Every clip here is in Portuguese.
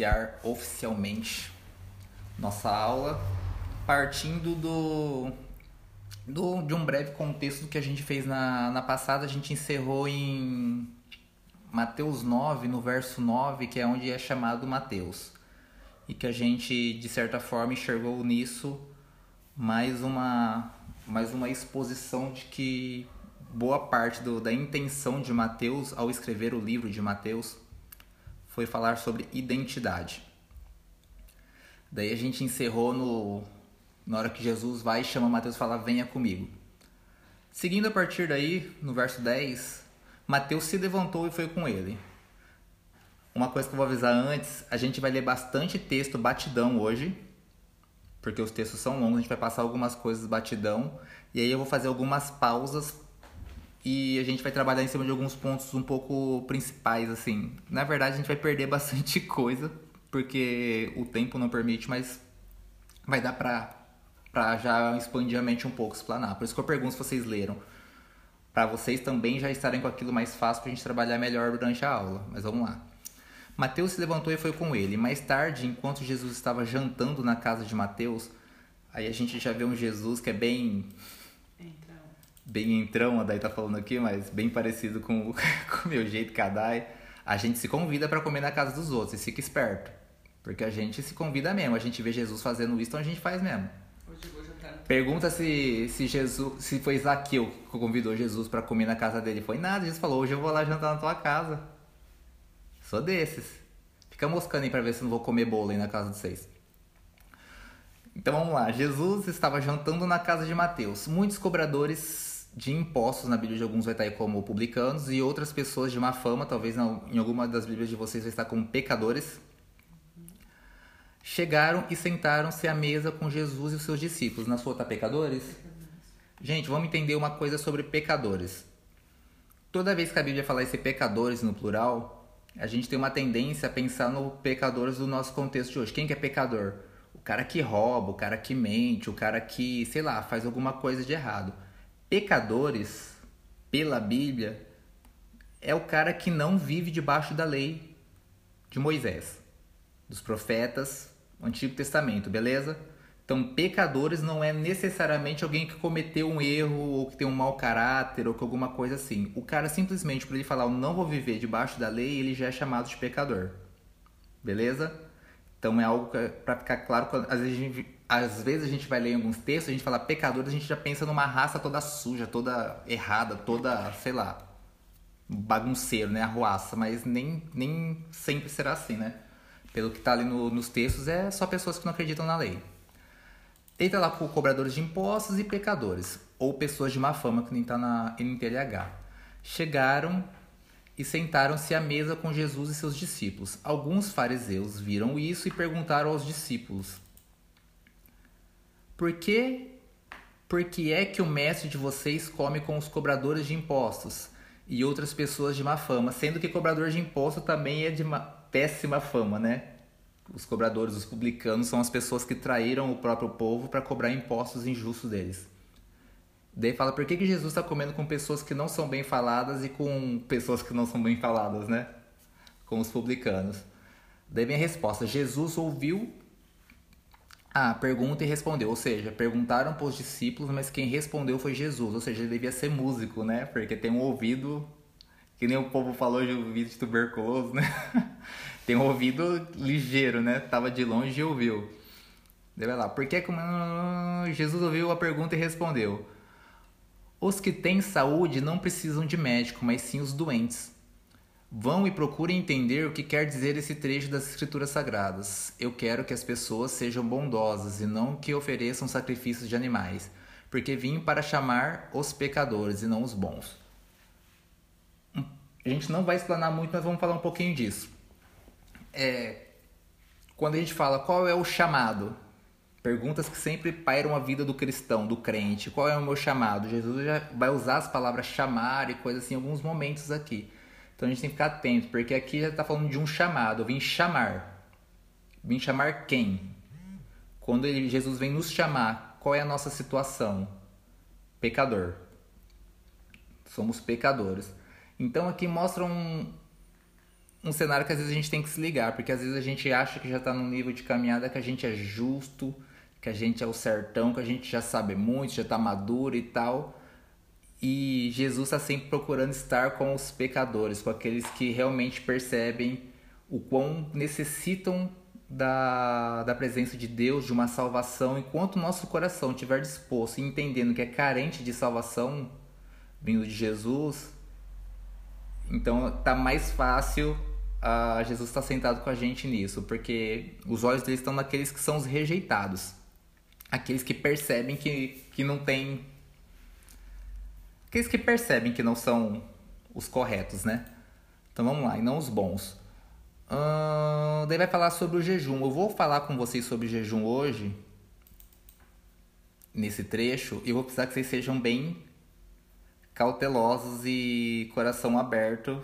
iniciar oficialmente nossa aula partindo do, do de um breve contexto do que a gente fez na, na passada. A gente encerrou em Mateus 9, no verso 9, que é onde é chamado Mateus. E que a gente, de certa forma, enxergou nisso mais uma, mais uma exposição de que boa parte do, da intenção de Mateus ao escrever o livro de Mateus foi falar sobre identidade. Daí a gente encerrou no na hora que Jesus vai e chama Mateus e fala: "Venha comigo". Seguindo a partir daí, no verso 10, Mateus se levantou e foi com ele. Uma coisa que eu vou avisar antes, a gente vai ler bastante texto batidão hoje, porque os textos são longos, a gente vai passar algumas coisas batidão, e aí eu vou fazer algumas pausas e a gente vai trabalhar em cima de alguns pontos um pouco principais, assim. Na verdade, a gente vai perder bastante coisa, porque o tempo não permite, mas vai dar pra, pra já expandir a mente um pouco, explanar. Por isso que eu pergunto se vocês leram. Para vocês também já estarem com aquilo mais fácil pra gente trabalhar melhor durante a aula. Mas vamos lá. Mateus se levantou e foi com ele. Mais tarde, enquanto Jesus estava jantando na casa de Mateus, aí a gente já vê um Jesus que é bem bem entrão, a Dai tá falando aqui, mas bem parecido com, com o meu jeito que a. A gente se convida para comer na casa dos outros e fica esperto. Porque a gente se convida mesmo, a gente vê Jesus fazendo isso, então a gente faz mesmo. Pergunta se, se Jesus, se foi Zaqueu que convidou Jesus para comer na casa dele. Foi nada, Jesus falou: "Hoje eu vou lá jantar na tua casa". Sou desses. Fica moscando aí para ver se não vou comer bolo aí na casa de vocês. Então vamos lá. Jesus estava jantando na casa de Mateus. Muitos cobradores de impostos na Bíblia de alguns vai estar aí como publicanos e outras pessoas de má fama, talvez em alguma das Bíblias de vocês vai estar como pecadores, chegaram e sentaram-se à mesa com Jesus e os seus discípulos. Na sua tá pecadores? Gente, vamos entender uma coisa sobre pecadores. Toda vez que a Bíblia fala esse pecadores no plural, a gente tem uma tendência a pensar no pecadores do nosso contexto de hoje. Quem que é pecador? O cara que rouba, o cara que mente, o cara que, sei lá, faz alguma coisa de errado pecadores, pela Bíblia, é o cara que não vive debaixo da lei de Moisés, dos profetas, Antigo Testamento, beleza? Então, pecadores não é necessariamente alguém que cometeu um erro ou que tem um mau caráter ou que alguma coisa assim. O cara simplesmente por ele falar eu não vou viver debaixo da lei, ele já é chamado de pecador. Beleza? Então é algo para ficar claro, às vezes a gente às vezes a gente vai ler em alguns textos, a gente fala pecadores, a gente já pensa numa raça toda suja, toda errada, toda, sei lá, bagunceiro, né? Arruaça, mas nem, nem sempre será assim, né? Pelo que está ali no, nos textos, é só pessoas que não acreditam na lei. Entra lá por cobradores de impostos e pecadores, ou pessoas de má fama, que nem está na NTLH. Chegaram e sentaram-se à mesa com Jesus e seus discípulos. Alguns fariseus viram isso e perguntaram aos discípulos: por que, por que é que o mestre de vocês come com os cobradores de impostos e outras pessoas de má fama, sendo que cobrador de imposto também é de péssima fama, né? Os cobradores, os publicanos, são as pessoas que traíram o próprio povo para cobrar impostos injustos deles. Daí fala, por que, que Jesus está comendo com pessoas que não são bem faladas e com pessoas que não são bem faladas, né? Com os publicanos. Daí vem a resposta: Jesus ouviu ah, pergunta e respondeu. Ou seja, perguntaram para os discípulos, mas quem respondeu foi Jesus. Ou seja, ele devia ser músico, né? Porque tem um ouvido, que nem o povo falou de ouvido de tuberculoso, né? tem um ouvido ligeiro, né? Tava de longe e ouviu. Deve lá. Por que Jesus ouviu a pergunta e respondeu? Os que têm saúde não precisam de médico, mas sim os doentes. Vão e procurem entender o que quer dizer esse trecho das Escrituras Sagradas. Eu quero que as pessoas sejam bondosas e não que ofereçam sacrifícios de animais, porque vim para chamar os pecadores e não os bons. A gente não vai explanar muito, mas vamos falar um pouquinho disso. É, quando a gente fala qual é o chamado, perguntas que sempre pairam a vida do cristão, do crente, qual é o meu chamado? Jesus já vai usar as palavras chamar e coisas assim em alguns momentos aqui. Então a gente tem que ficar atento, porque aqui já está falando de um chamado. Eu vim chamar. Vim chamar quem? Quando ele, Jesus vem nos chamar, qual é a nossa situação? Pecador. Somos pecadores. Então aqui mostra um, um cenário que às vezes a gente tem que se ligar, porque às vezes a gente acha que já está num nível de caminhada que a gente é justo, que a gente é o sertão, que a gente já sabe muito, já está maduro e tal. E Jesus está sempre procurando estar com os pecadores, com aqueles que realmente percebem o quão necessitam da, da presença de Deus, de uma salvação. Enquanto o nosso coração estiver disposto e entendendo que é carente de salvação vindo de Jesus, então tá mais fácil uh, Jesus estar tá sentado com a gente nisso, porque os olhos dele estão naqueles que são os rejeitados, aqueles que percebem que, que não tem. Aqueles que percebem que não são os corretos, né? Então vamos lá, e não os bons. Uh, daí vai falar sobre o jejum. Eu vou falar com vocês sobre jejum hoje, nesse trecho, e vou precisar que vocês sejam bem cautelosos e coração aberto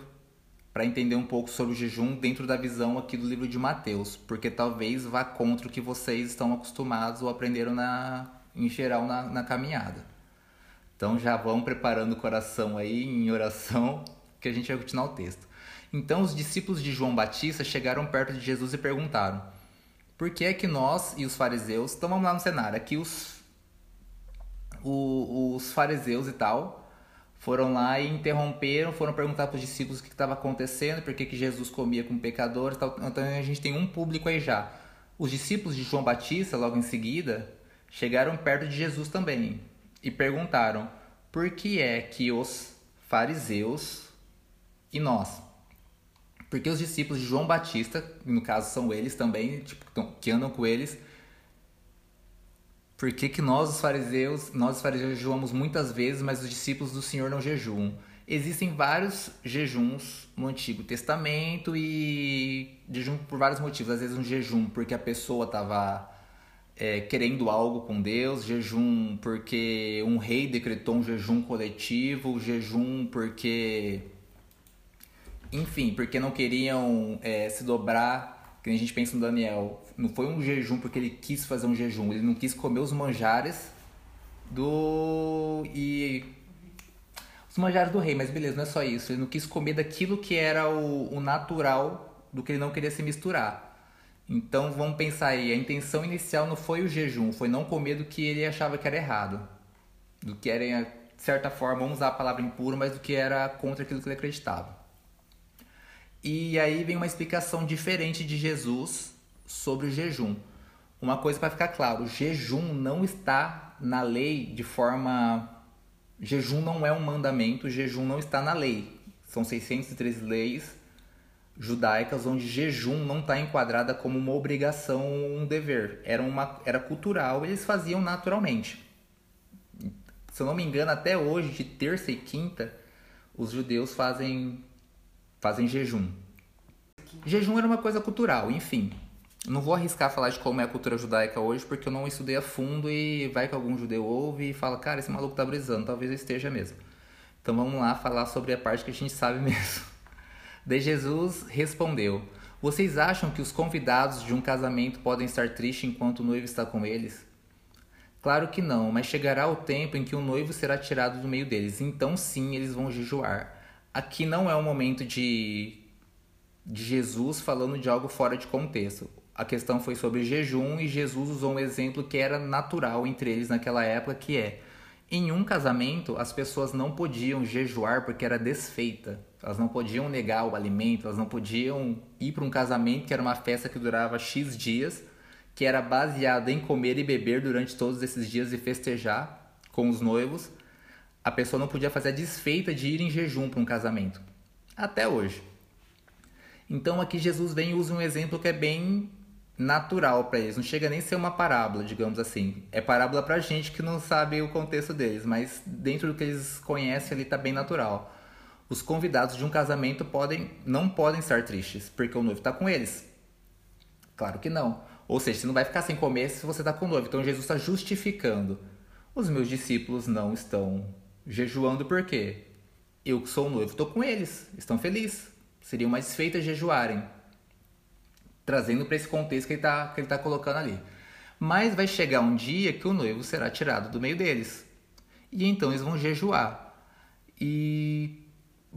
para entender um pouco sobre o jejum dentro da visão aqui do livro de Mateus, porque talvez vá contra o que vocês estão acostumados ou aprenderam na, em geral na, na caminhada. Então já vão preparando o coração aí em oração, que a gente vai continuar o texto. Então os discípulos de João Batista chegaram perto de Jesus e perguntaram: Por que é que nós e os fariseus, então vamos lá no cenário, aqui os, o, os fariseus e tal, foram lá e interromperam, foram perguntar para os discípulos o que estava acontecendo, por que, que Jesus comia com pecadores. Tal. Então a gente tem um público aí já. Os discípulos de João Batista, logo em seguida, chegaram perto de Jesus também e perguntaram por que é que os fariseus e nós, porque os discípulos de João Batista, no caso são eles também, tipo, que andam com eles, por que, que nós, os fariseus, nós os fariseus jejuamos muitas vezes, mas os discípulos do Senhor não jejuam? Existem vários jejuns no Antigo Testamento e jejum por vários motivos. Às vezes um jejum porque a pessoa estava é, querendo algo com Deus, jejum porque um rei decretou um jejum coletivo, jejum porque, enfim, porque não queriam é, se dobrar que a gente pensa no Daniel, não foi um jejum porque ele quis fazer um jejum, ele não quis comer os manjares do. e. os manjares do rei, mas beleza, não é só isso. Ele não quis comer daquilo que era o, o natural do que ele não queria se misturar. Então vamos pensar aí, a intenção inicial não foi o jejum, foi não comer do que ele achava que era errado. Do que era, de certa forma, vamos usar a palavra impuro, mas do que era contra aquilo que ele acreditava. E aí vem uma explicação diferente de Jesus sobre o jejum. Uma coisa para ficar claro: o jejum não está na lei de forma. Jejum não é um mandamento, jejum não está na lei. São 613 leis judaicas onde jejum não está enquadrada como uma obrigação ou um dever. Era, uma, era cultural, eles faziam naturalmente. Se eu não me engano, até hoje, de terça e quinta, os judeus fazem fazem jejum. Jejum era uma coisa cultural, enfim. Não vou arriscar falar de como é a cultura judaica hoje, porque eu não estudei a fundo e vai que algum judeu ouve e fala, cara, esse maluco tá brisando, talvez eu esteja mesmo. Então vamos lá falar sobre a parte que a gente sabe mesmo. De Jesus respondeu: Vocês acham que os convidados de um casamento podem estar tristes enquanto o noivo está com eles? Claro que não, mas chegará o tempo em que o noivo será tirado do meio deles, então sim eles vão jejuar. Aqui não é um momento de, de Jesus falando de algo fora de contexto. A questão foi sobre jejum e Jesus usou um exemplo que era natural entre eles naquela época, que é em um casamento as pessoas não podiam jejuar porque era desfeita. Elas não podiam negar o alimento, elas não podiam ir para um casamento que era uma festa que durava X dias, que era baseada em comer e beber durante todos esses dias e festejar com os noivos a pessoa não podia fazer a desfeita de ir em jejum para um casamento. Até hoje. Então aqui Jesus vem e usa um exemplo que é bem natural para eles. Não chega nem a ser uma parábola, digamos assim. É parábola para gente que não sabe o contexto deles, mas dentro do que eles conhecem ali está bem natural. Os convidados de um casamento podem, não podem estar tristes, porque o noivo está com eles. Claro que não. Ou seja, você não vai ficar sem comer se você está com o noivo. Então Jesus está justificando. Os meus discípulos não estão Jejuando por quê? Eu que sou o noivo estou com eles, estão felizes. Seriam mais feitas jejuarem. Trazendo para esse contexto que ele está tá colocando ali. Mas vai chegar um dia que o noivo será tirado do meio deles. E então eles vão jejuar. E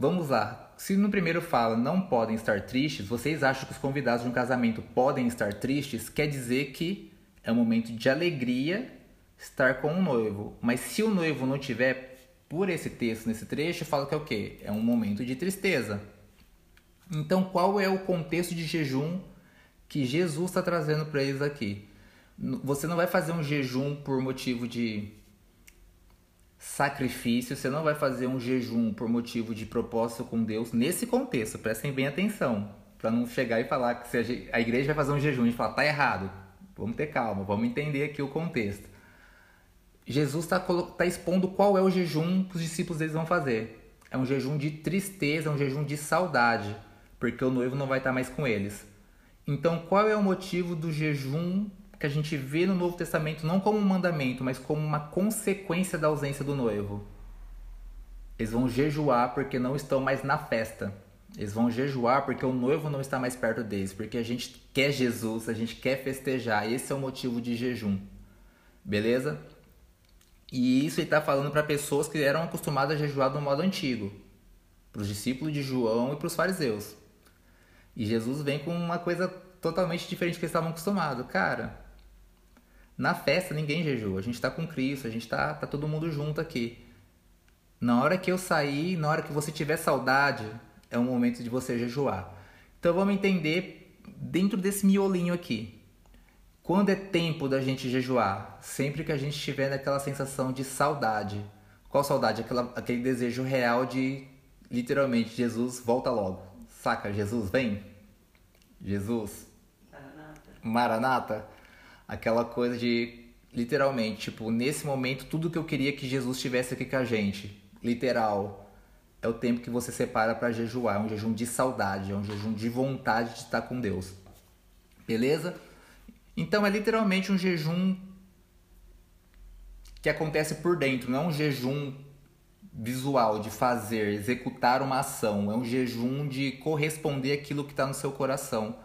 vamos lá. se no primeiro fala não podem estar tristes, vocês acham que os convidados de um casamento podem estar tristes? Quer dizer que é um momento de alegria estar com o noivo. Mas se o noivo não tiver, por esse texto, nesse trecho, fala que é o quê? É um momento de tristeza. Então, qual é o contexto de jejum que Jesus está trazendo para eles aqui? Você não vai fazer um jejum por motivo de sacrifício, você não vai fazer um jejum por motivo de propósito com Deus nesse contexto, prestem bem atenção, para não chegar e falar que a igreja vai fazer um jejum e falar, tá errado. Vamos ter calma, vamos entender aqui o contexto. Jesus está tá expondo qual é o jejum que os discípulos deles vão fazer. É um jejum de tristeza, é um jejum de saudade, porque o noivo não vai estar mais com eles. Então, qual é o motivo do jejum que a gente vê no Novo Testamento não como um mandamento, mas como uma consequência da ausência do noivo. Eles vão jejuar porque não estão mais na festa. Eles vão jejuar porque o noivo não está mais perto deles, porque a gente quer Jesus, a gente quer festejar. Esse é o motivo de jejum. Beleza? E isso ele está falando para pessoas que eram acostumadas a jejuar do modo antigo, para os discípulos de João e para os fariseus. E Jesus vem com uma coisa totalmente diferente do que eles estavam acostumados. Cara, na festa ninguém jejua, a gente está com Cristo, a gente está tá todo mundo junto aqui. Na hora que eu sair, na hora que você tiver saudade, é o momento de você jejuar. Então vamos entender dentro desse miolinho aqui. Quando é tempo da gente jejuar? Sempre que a gente tiver naquela sensação de saudade. Qual saudade? Aquela, aquele desejo real de, literalmente, Jesus volta logo. Saca? Jesus vem? Jesus? Maranata. Maranata? Aquela coisa de literalmente, tipo, nesse momento tudo que eu queria que Jesus estivesse aqui com a gente, literal, é o tempo que você separa para jejuar, é um jejum de saudade, é um jejum de vontade de estar com Deus. Beleza? Então é literalmente um jejum que acontece por dentro, não é um jejum visual de fazer, executar uma ação, é um jejum de corresponder aquilo que está no seu coração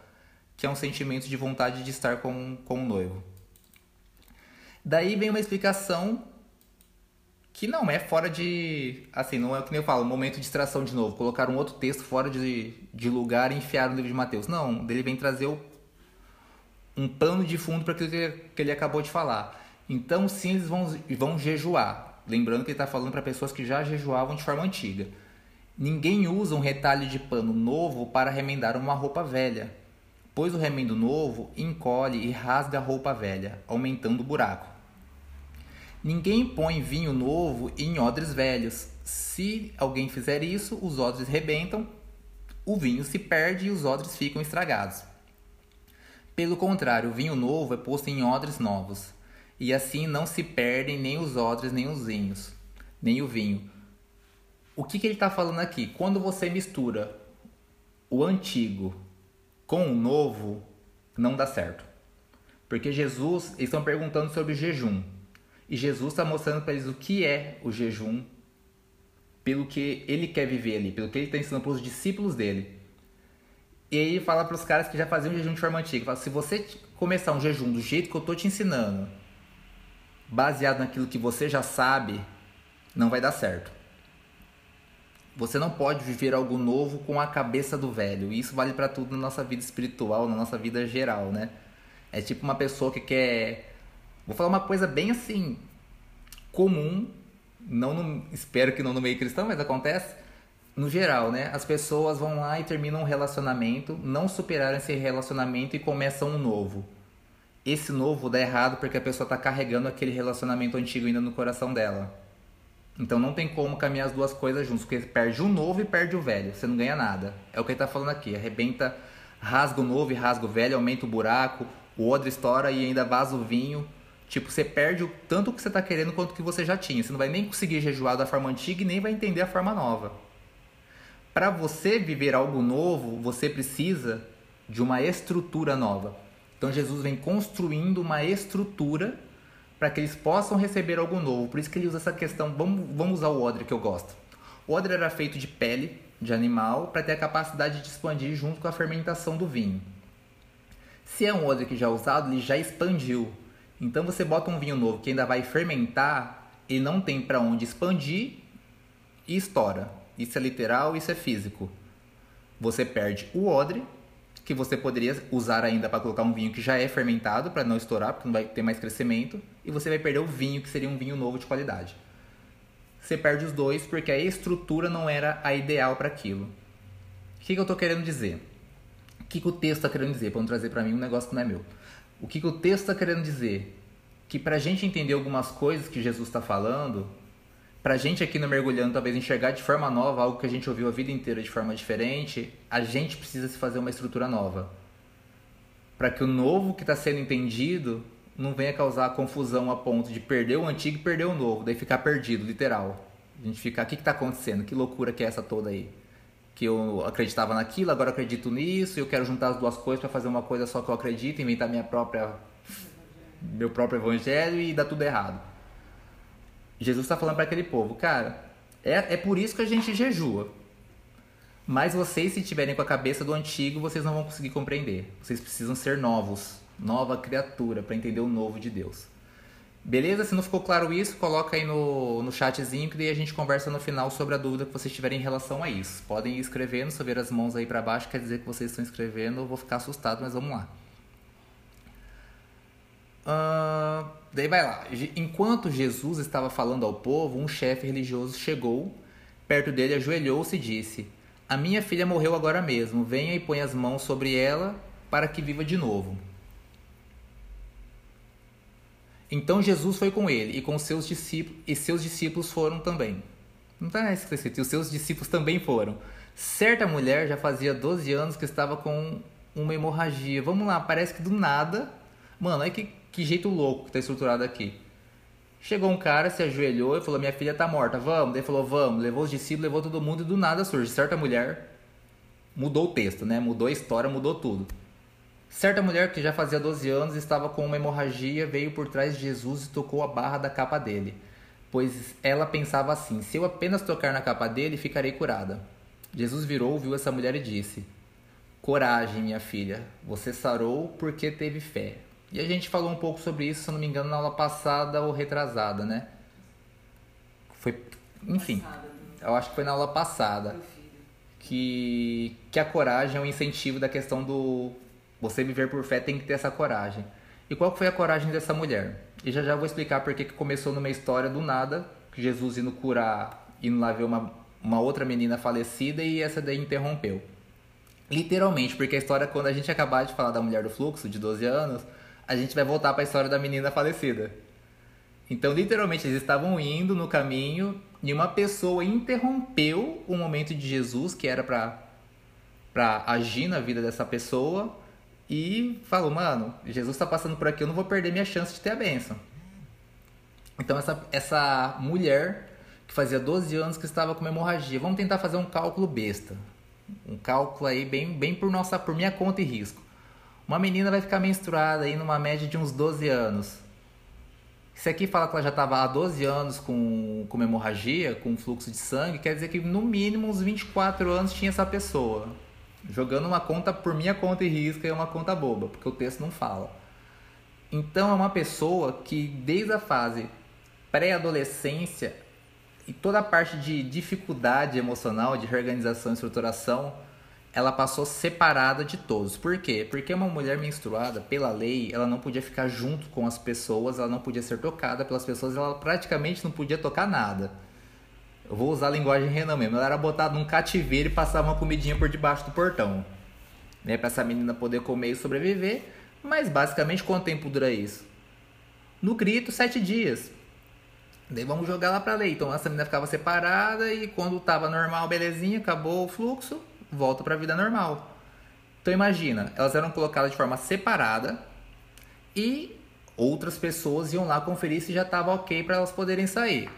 que é um sentimento de vontade de estar com, com o noivo. Daí vem uma explicação que não é fora de. Assim, não é o que eu falo, momento de distração de novo. Colocar um outro texto fora de, de lugar e enfiar no livro de Mateus. Não, ele vem trazer o, um pano de fundo para aquilo que, que ele acabou de falar. Então, sim, eles vão, vão jejuar. Lembrando que ele está falando para pessoas que já jejuavam de forma antiga. Ninguém usa um retalho de pano novo para remendar uma roupa velha pois o remendo novo encolhe e rasga a roupa velha, aumentando o buraco. Ninguém põe vinho novo em odres velhos. Se alguém fizer isso, os odres rebentam, o vinho se perde e os odres ficam estragados. Pelo contrário, o vinho novo é posto em odres novos, e assim não se perdem nem os odres nem os vinhos, nem o vinho. O que, que ele está falando aqui? Quando você mistura o antigo com o novo não dá certo. Porque Jesus, eles estão perguntando sobre jejum. E Jesus está mostrando para eles o que é o jejum, pelo que ele quer viver ali, pelo que ele está ensinando para os discípulos dele. E aí fala para os caras que já faziam jejum de forma antiga, fala, se você começar um jejum do jeito que eu estou te ensinando, baseado naquilo que você já sabe, não vai dar certo. Você não pode viver algo novo com a cabeça do velho. E isso vale para tudo na nossa vida espiritual, na nossa vida geral, né? É tipo uma pessoa que quer. Vou falar uma coisa bem assim. comum. Não no... Espero que não no meio cristão, mas acontece. No geral, né? As pessoas vão lá e terminam um relacionamento, não superaram esse relacionamento e começam um novo. Esse novo dá errado porque a pessoa está carregando aquele relacionamento antigo ainda no coração dela. Então não tem como caminhar as duas coisas juntos, porque perde o novo e perde o velho, você não ganha nada. É o que ele tá falando aqui, arrebenta, rasga o novo e rasga o velho, aumenta o buraco, o odre estoura e ainda vaza o vinho. Tipo, você perde o tanto que você tá querendo quanto que você já tinha. Você não vai nem conseguir jejuar da forma antiga e nem vai entender a forma nova. Para você viver algo novo, você precisa de uma estrutura nova. Então Jesus vem construindo uma estrutura para que eles possam receber algo novo. Por isso que ele usa essa questão, vamos, vamos usar o odre que eu gosto. O odre era feito de pele de animal para ter a capacidade de expandir junto com a fermentação do vinho. Se é um odre que já é usado, ele já expandiu. Então você bota um vinho novo que ainda vai fermentar e não tem para onde expandir e estoura. Isso é literal, isso é físico. Você perde o odre, que você poderia usar ainda para colocar um vinho que já é fermentado, para não estourar, porque não vai ter mais crescimento, e você vai perder o vinho, que seria um vinho novo de qualidade. Você perde os dois porque a estrutura não era a ideal para aquilo. O que, que eu estou querendo dizer? O que, que o texto está querendo dizer? Para não trazer para mim um negócio que não é meu. O que, que o texto está querendo dizer? Que para a gente entender algumas coisas que Jesus está falando, para a gente aqui no Mergulhando talvez enxergar de forma nova algo que a gente ouviu a vida inteira de forma diferente, a gente precisa se fazer uma estrutura nova. Para que o novo que está sendo entendido não venha causar confusão a ponto de perder o antigo e perder o novo, daí ficar perdido, literal. A gente ficar, o que está acontecendo? Que loucura que é essa toda aí? Que eu acreditava naquilo, agora acredito nisso, eu quero juntar as duas coisas para fazer uma coisa só que eu acredito, inventar minha própria meu próprio evangelho e dá tudo errado. Jesus está falando para aquele povo, cara, é, é por isso que a gente jejua. Mas vocês, se tiverem com a cabeça do antigo, vocês não vão conseguir compreender. Vocês precisam ser novos, nova criatura, para entender o novo de Deus. Beleza? Se não ficou claro isso, coloca aí no, no chatzinho que daí a gente conversa no final sobre a dúvida que vocês tiverem em relação a isso. Podem ir escrevendo, se eu ver as mãos aí para baixo, quer dizer que vocês estão escrevendo, eu vou ficar assustado, mas vamos lá. Uh, daí vai lá. Enquanto Jesus estava falando ao povo, um chefe religioso chegou perto dele, ajoelhou-se e disse: A minha filha morreu agora mesmo. Venha e põe as mãos sobre ela para que viva de novo. Então Jesus foi com ele e com seus discípulos, e seus discípulos foram também. Não está escrito, e os seus discípulos também foram. Certa mulher já fazia 12 anos que estava com uma hemorragia. Vamos lá, parece que do nada. Mano, é que que jeito louco que tá estruturado aqui. Chegou um cara, se ajoelhou e falou: Minha filha tá morta, vamos. Ele falou: Vamos. Levou os discípulos, levou todo mundo e do nada surge. Certa mulher mudou o texto, né? Mudou a história, mudou tudo. Certa mulher que já fazia 12 anos estava com uma hemorragia, veio por trás de Jesus e tocou a barra da capa dele. Pois ela pensava assim: Se eu apenas tocar na capa dele, ficarei curada. Jesus virou, viu essa mulher e disse: Coragem, minha filha, você sarou porque teve fé. E a gente falou um pouco sobre isso, se não me engano, na aula passada ou retrasada, né? Foi, enfim, né? eu acho que foi na aula passada. Que, que a coragem é um incentivo da questão do você viver por fé tem que ter essa coragem. E qual foi a coragem dessa mulher? E já já vou explicar porque que começou numa história do nada, Jesus indo curar, indo lá ver uma, uma outra menina falecida e essa daí interrompeu. Literalmente, porque a história, quando a gente acabar de falar da mulher do fluxo, de 12 anos, a gente vai voltar para a história da menina falecida. Então, literalmente, eles estavam indo no caminho e uma pessoa interrompeu o momento de Jesus, que era para para agir na vida dessa pessoa, e falou: Mano, Jesus está passando por aqui, eu não vou perder minha chance de ter a bênção. Então, essa, essa mulher que fazia 12 anos que estava com hemorragia, vamos tentar fazer um cálculo besta. Um cálculo aí bem, bem por, nossa, por minha conta e risco. Uma menina vai ficar menstruada aí numa média de uns 12 anos. Se aqui fala que ela já estava há 12 anos com, com hemorragia, com fluxo de sangue, quer dizer que no mínimo uns 24 anos tinha essa pessoa. Jogando uma conta por minha conta e risco é uma conta boba, porque o texto não fala. Então é uma pessoa que desde a fase pré-adolescência e toda a parte de dificuldade emocional, de reorganização e estruturação, ela passou separada de todos. Por quê? Porque uma mulher menstruada, pela lei, ela não podia ficar junto com as pessoas, ela não podia ser tocada pelas pessoas, ela praticamente não podia tocar nada. Eu vou usar a linguagem Renan mesmo. Ela era botada num cativeiro e passava uma comidinha por debaixo do portão. Né, para essa menina poder comer e sobreviver. Mas basicamente quanto tempo dura isso? No grito, sete dias. Daí vamos jogar lá pra lei. Então essa menina ficava separada e quando tava normal, belezinha, acabou o fluxo, volta para a vida normal. Então imagina, elas eram colocadas de forma separada e outras pessoas iam lá conferir se já estava ok para elas poderem sair.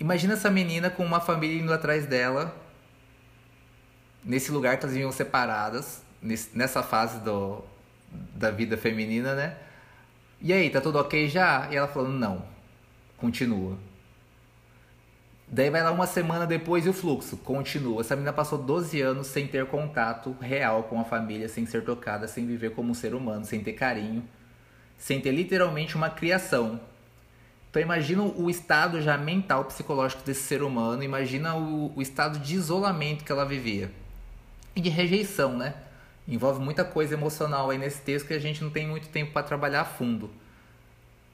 Imagina essa menina com uma família indo atrás dela nesse lugar que elas vinham separadas, nessa fase do, da vida feminina, né? E aí, tá tudo ok já? E ela falando, não, continua. Daí vai lá uma semana depois e o fluxo continua. Essa menina passou 12 anos sem ter contato real com a família, sem ser tocada, sem viver como um ser humano, sem ter carinho, sem ter literalmente uma criação. Então imagina o estado já mental, psicológico desse ser humano, imagina o, o estado de isolamento que ela vivia. e de rejeição, né? Envolve muita coisa emocional aí nesse texto que a gente não tem muito tempo para trabalhar a fundo.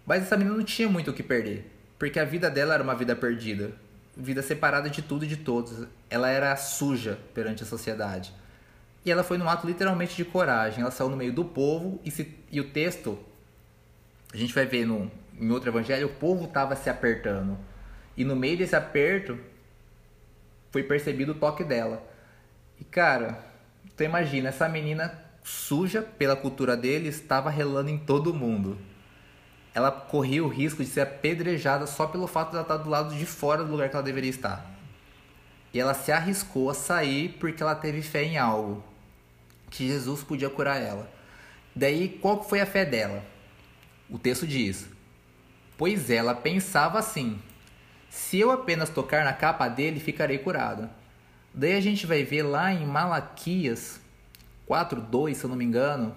Mas essa menina não tinha muito o que perder, porque a vida dela era uma vida perdida, vida separada de tudo e de todos. Ela era suja perante a sociedade. E ela foi num ato literalmente de coragem. Ela saiu no meio do povo e, se, e o texto, a gente vai ver no, em outro evangelho, o povo estava se apertando. E no meio desse aperto, foi percebido o toque dela. E cara, tu imagina, essa menina suja pela cultura dele estava relando em todo mundo. Ela corria o risco de ser apedrejada só pelo fato de ela estar do lado de fora do lugar que ela deveria estar. E ela se arriscou a sair porque ela teve fé em algo que Jesus podia curar ela. Daí, qual foi a fé dela? O texto diz: Pois ela pensava assim: se eu apenas tocar na capa dele, ficarei curada. Daí a gente vai ver lá em Malaquias 4:2, se eu não me engano.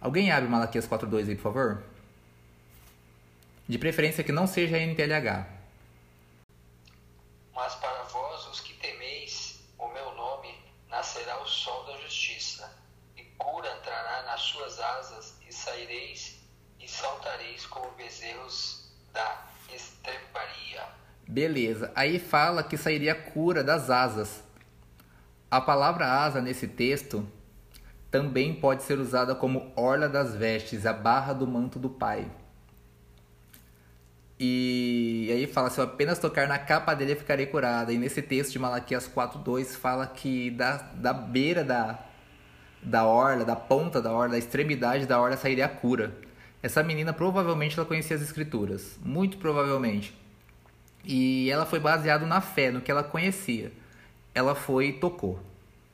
Alguém abre Malaquias 4:2 aí, por favor? De preferência que não seja NTLH. Mas para vós, os que temeis o meu nome, nascerá o sol da justiça, e cura entrará nas suas asas, e saireis e saltareis como bezerros da estreparia. Beleza, aí fala que sairia cura das asas. A palavra asa nesse texto também pode ser usada como orla das vestes, a barra do manto do pai. E aí fala, se eu apenas tocar na capa dele eu ficarei curada. E nesse texto de Malaquias 4.2 fala que da, da beira da, da orla, da ponta da orla, da extremidade da orla sairia a cura. Essa menina provavelmente ela conhecia as escrituras, muito provavelmente. E ela foi baseada na fé, no que ela conhecia. Ela foi e tocou.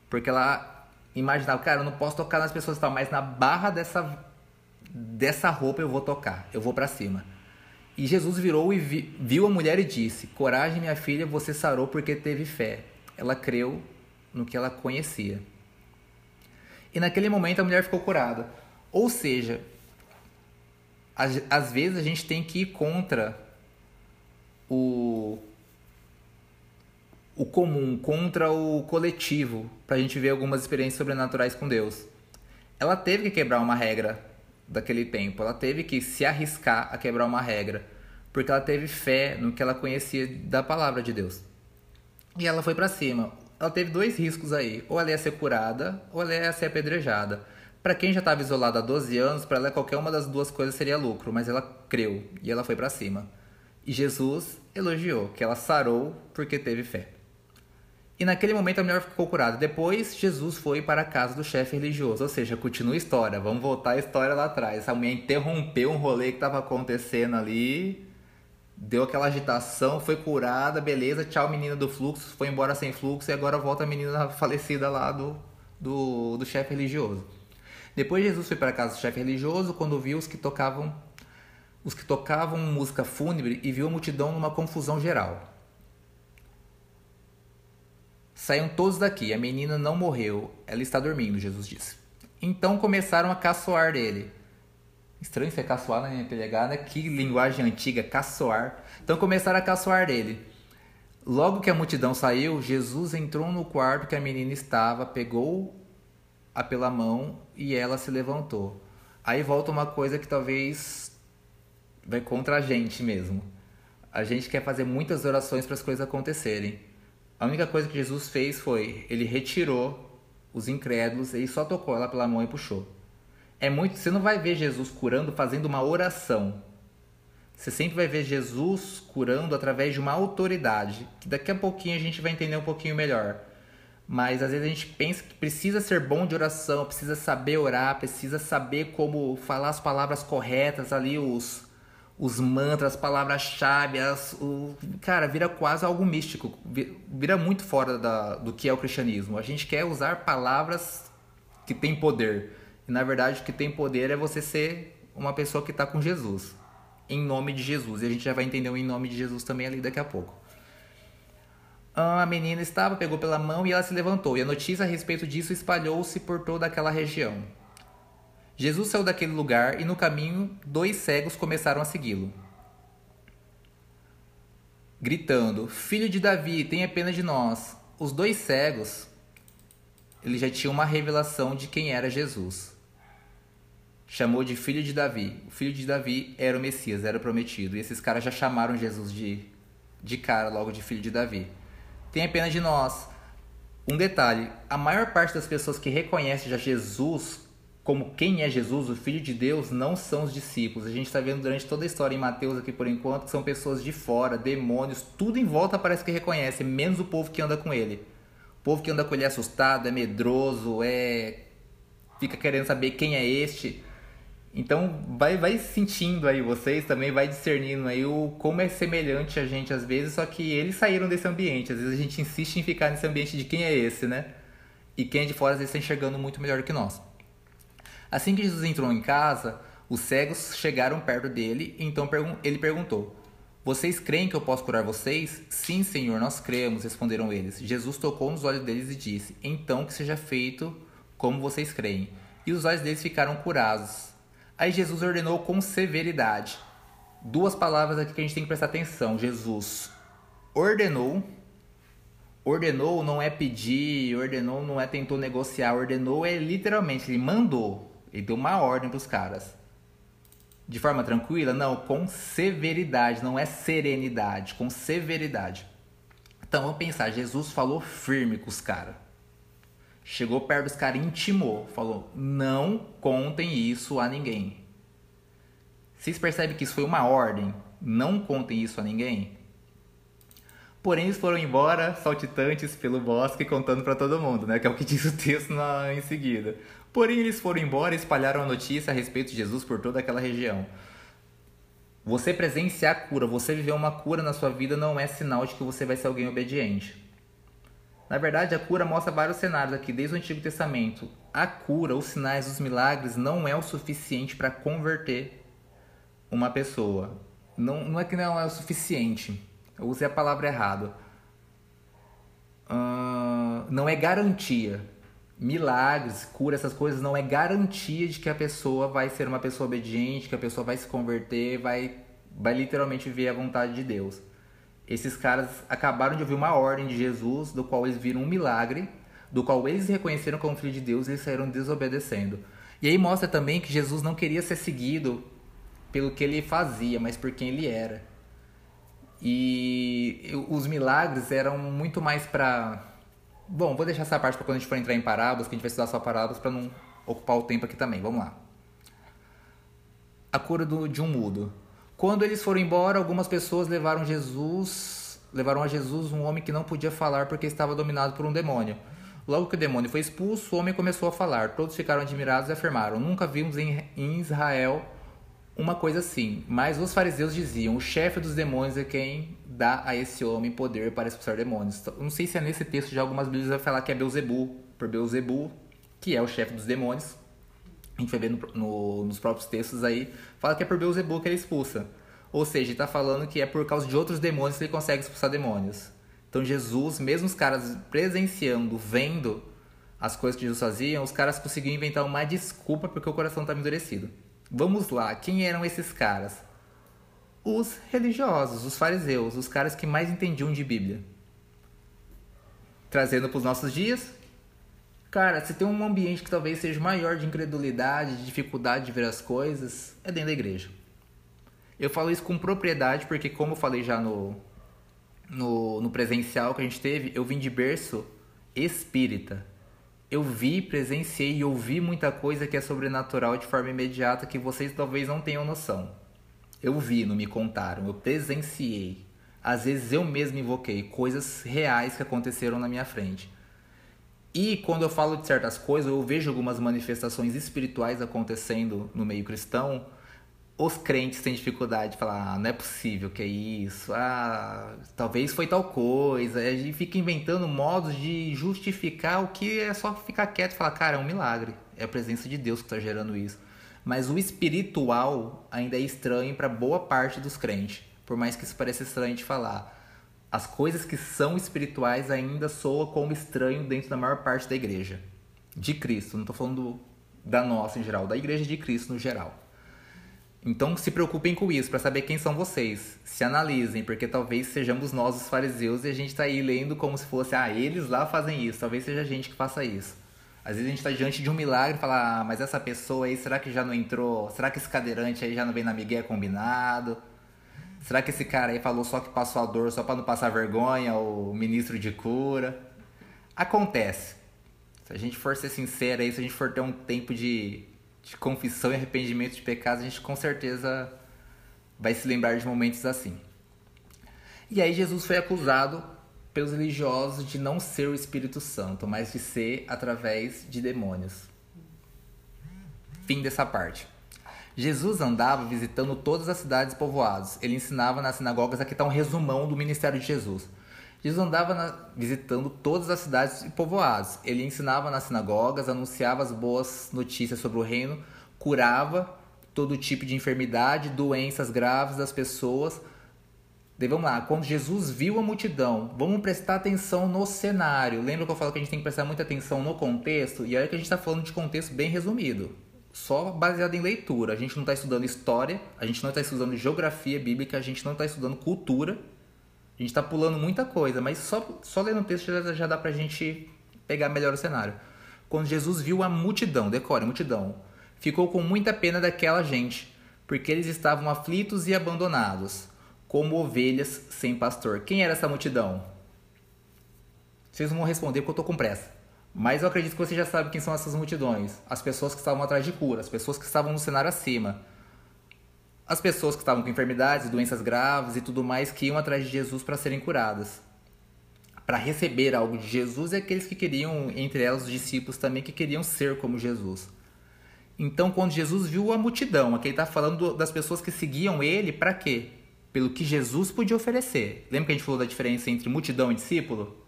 Porque ela imaginava, cara, eu não posso tocar nas pessoas tal, mas na barra dessa dessa roupa eu vou tocar, eu vou para cima. E Jesus virou e vi, viu a mulher e disse: Coragem, minha filha, você sarou porque teve fé. Ela creu no que ela conhecia. E naquele momento a mulher ficou curada. Ou seja, às, vezes a gente tem que ir contra o, o comum, contra o coletivo, para a gente ver algumas experiências sobrenaturais com Deus. Ela teve que quebrar uma regra daquele tempo. Ela teve que se arriscar a quebrar uma regra, porque ela teve fé no que ela conhecia da palavra de Deus. E ela foi para cima. Ela teve dois riscos aí: ou ela ia ser curada, ou ela ia ser apedrejada. Para quem já estava isolada há 12 anos, para ela qualquer uma das duas coisas seria lucro, mas ela creu e ela foi para cima. E Jesus elogiou que ela sarou porque teve fé. E naquele momento a mulher ficou curada. Depois, Jesus foi para a casa do chefe religioso. Ou seja, continua a história. Vamos voltar a história lá atrás. Essa mulher interrompeu um rolê que estava acontecendo ali. Deu aquela agitação, foi curada, beleza. Tchau, menina do fluxo. Foi embora sem fluxo e agora volta a menina falecida lá do, do, do chefe religioso. Depois Jesus foi para a casa do chefe religioso quando viu os que tocavam os que tocavam música fúnebre e viu a multidão numa confusão geral. Saiam todos daqui, a menina não morreu, ela está dormindo, Jesus disse. Então começaram a caçoar dele. Estranho ser caçoar na né? Que linguagem antiga, caçoar. Então começaram a caçoar dele. Logo que a multidão saiu, Jesus entrou no quarto que a menina estava, pegou-a pela mão e ela se levantou. Aí volta uma coisa que talvez vai contra a gente mesmo. A gente quer fazer muitas orações para as coisas acontecerem. A única coisa que Jesus fez foi, ele retirou os incrédulos e só tocou ela pela mão e puxou. É muito, você não vai ver Jesus curando fazendo uma oração. Você sempre vai ver Jesus curando através de uma autoridade, que daqui a pouquinho a gente vai entender um pouquinho melhor. Mas às vezes a gente pensa que precisa ser bom de oração, precisa saber orar, precisa saber como falar as palavras corretas ali, os os mantras, as palavras-chave, o cara, vira quase algo místico, vira muito fora da, do que é o cristianismo. A gente quer usar palavras que têm poder. E na verdade, o que tem poder é você ser uma pessoa que está com Jesus, em nome de Jesus. E a gente já vai entender o em nome de Jesus também ali daqui a pouco. A menina estava, pegou pela mão e ela se levantou. E a notícia a respeito disso espalhou-se por toda aquela região. Jesus saiu daquele lugar e no caminho dois cegos começaram a segui-lo. Gritando: Filho de Davi, tenha pena de nós. Os dois cegos, ele já tinha uma revelação de quem era Jesus. Chamou de filho de Davi. O filho de Davi era o Messias, era o prometido. E esses caras já chamaram Jesus de, de cara, logo de filho de Davi. Tenha pena de nós. Um detalhe: a maior parte das pessoas que reconhece já Jesus como quem é Jesus, o Filho de Deus, não são os discípulos. A gente está vendo durante toda a história em Mateus aqui por enquanto que são pessoas de fora, demônios, tudo em volta parece que reconhece, menos o povo que anda com ele. O povo que anda com ele é assustado, é medroso, é fica querendo saber quem é este. Então vai, vai sentindo aí vocês também, vai discernindo aí o como é semelhante a gente às vezes, só que eles saíram desse ambiente. Às vezes a gente insiste em ficar nesse ambiente de quem é esse, né? E quem é de fora às vezes está enxergando muito melhor que nós. Assim que Jesus entrou em casa, os cegos chegaram perto dele, então ele perguntou: Vocês creem que eu posso curar vocês? Sim, Senhor, nós cremos, responderam eles. Jesus tocou nos olhos deles e disse: Então que seja feito como vocês creem. E os olhos deles ficaram curados. Aí Jesus ordenou com severidade. Duas palavras aqui que a gente tem que prestar atenção. Jesus ordenou. Ordenou não é pedir, ordenou não é tentou negociar, ordenou é literalmente, ele mandou. Ele deu uma ordem para os caras. De forma tranquila? Não, com severidade, não é serenidade, com severidade. Então vamos pensar, Jesus falou firme com os caras. Chegou perto dos caras intimou, falou: "Não contem isso a ninguém". Vocês percebem que isso foi uma ordem? Não contem isso a ninguém? Porém, eles foram embora saltitantes pelo bosque contando para todo mundo, né? Que é o que diz o texto na, em seguida. Porém, eles foram embora e espalharam a notícia a respeito de Jesus por toda aquela região. Você presenciar a cura, você viver uma cura na sua vida não é sinal de que você vai ser alguém obediente. Na verdade, a cura mostra vários cenários aqui, desde o Antigo Testamento. A cura, os sinais, os milagres não é o suficiente para converter uma pessoa. Não, não é que não é o suficiente. Eu usei a palavra errada. Uh, não é garantia milagres, cura, essas coisas não é garantia de que a pessoa vai ser uma pessoa obediente, que a pessoa vai se converter, vai, vai literalmente ver a vontade de Deus. Esses caras acabaram de ouvir uma ordem de Jesus, do qual eles viram um milagre, do qual eles reconheceram como filho de Deus e saíram desobedecendo. E aí mostra também que Jesus não queria ser seguido pelo que ele fazia, mas por quem ele era. E os milagres eram muito mais para Bom, vou deixar essa parte para quando a gente for entrar em parábolas, que a gente vai estudar só parábolas para não ocupar o tempo aqui também. Vamos lá. A cura do, de um mudo. Quando eles foram embora, algumas pessoas levaram Jesus, levaram a Jesus um homem que não podia falar porque estava dominado por um demônio. Logo que o demônio foi expulso, o homem começou a falar. Todos ficaram admirados e afirmaram: Nunca vimos em, em Israel uma coisa assim. Mas os fariseus diziam: O chefe dos demônios é quem dá a esse homem poder para expulsar demônios. Então, não sei se é nesse texto de algumas Bíblias vai falar que é Beuzebu, por Beuzebu, que é o chefe dos demônios. A gente vai ver no, no, nos próprios textos aí, fala que é por Beuzebu que ele expulsa. Ou seja, está falando que é por causa de outros demônios que ele consegue expulsar demônios. Então Jesus, mesmo os caras presenciando, vendo as coisas que Jesus fazia, os caras conseguiam inventar uma desculpa porque o coração estava endurecido. Vamos lá, quem eram esses caras? os religiosos, os fariseus, os caras que mais entendiam de Bíblia. Trazendo para os nossos dias, cara, se tem um ambiente que talvez seja maior de incredulidade, de dificuldade de ver as coisas, é dentro da igreja. Eu falo isso com propriedade porque, como eu falei já no, no, no presencial que a gente teve, eu vim de berço espírita. Eu vi, presenciei e ouvi muita coisa que é sobrenatural de forma imediata que vocês talvez não tenham noção. Eu vi, não me contaram, eu presenciei. Às vezes eu mesmo invoquei coisas reais que aconteceram na minha frente. E quando eu falo de certas coisas, eu vejo algumas manifestações espirituais acontecendo no meio cristão. Os crentes têm dificuldade de falar, ah, não é possível que é isso, ah, talvez foi tal coisa. A gente fica inventando modos de justificar o que é só ficar quieto e falar, cara, é um milagre. É a presença de Deus que está gerando isso. Mas o espiritual ainda é estranho para boa parte dos crentes, por mais que isso pareça estranho de falar. As coisas que são espirituais ainda soam como estranho dentro da maior parte da igreja de Cristo. Não estou falando da nossa em geral, da igreja de Cristo no geral. Então se preocupem com isso, para saber quem são vocês. Se analisem, porque talvez sejamos nós os fariseus e a gente está aí lendo como se fosse, ah, eles lá fazem isso, talvez seja a gente que faça isso. Às vezes a gente está diante de um milagre e fala, ah, mas essa pessoa aí, será que já não entrou? Será que esse cadeirante aí já não vem na migué combinado? Será que esse cara aí falou só que passou a dor só para não passar vergonha, o ministro de cura? Acontece. Se a gente for ser sincero aí, se a gente for ter um tempo de, de confissão e arrependimento de pecados, a gente com certeza vai se lembrar de momentos assim. E aí Jesus foi acusado pelos religiosos de não ser o Espírito Santo, mas de ser através de demônios. Fim dessa parte. Jesus andava visitando todas as cidades povoados. Ele ensinava nas sinagogas. Aqui está um resumão do ministério de Jesus. Jesus andava na, visitando todas as cidades e povoados. Ele ensinava nas sinagogas, anunciava as boas notícias sobre o reino, curava todo tipo de enfermidade, doenças graves das pessoas Daí vamos lá, quando Jesus viu a multidão, vamos prestar atenção no cenário. Lembra que eu falo que a gente tem que prestar muita atenção no contexto? E olha que a gente está falando de contexto bem resumido, só baseado em leitura. A gente não está estudando história, a gente não está estudando geografia bíblica, a gente não está estudando cultura. A gente está pulando muita coisa, mas só, só lendo o texto já, já dá para a gente pegar melhor o cenário. Quando Jesus viu a multidão, decore, multidão, ficou com muita pena daquela gente, porque eles estavam aflitos e abandonados como ovelhas sem pastor. Quem era essa multidão? Vocês vão responder porque eu estou com pressa. Mas eu acredito que você já sabe quem são essas multidões. As pessoas que estavam atrás de cura, as pessoas que estavam no cenário acima. As pessoas que estavam com enfermidades, doenças graves e tudo mais que iam atrás de Jesus para serem curadas. Para receber algo de Jesus e aqueles que queriam, entre elas os discípulos também, que queriam ser como Jesus. Então, quando Jesus viu a multidão, aqui ele está falando das pessoas que seguiam ele, para quê? pelo que Jesus podia oferecer. Lembra que a gente falou da diferença entre multidão e discípulo?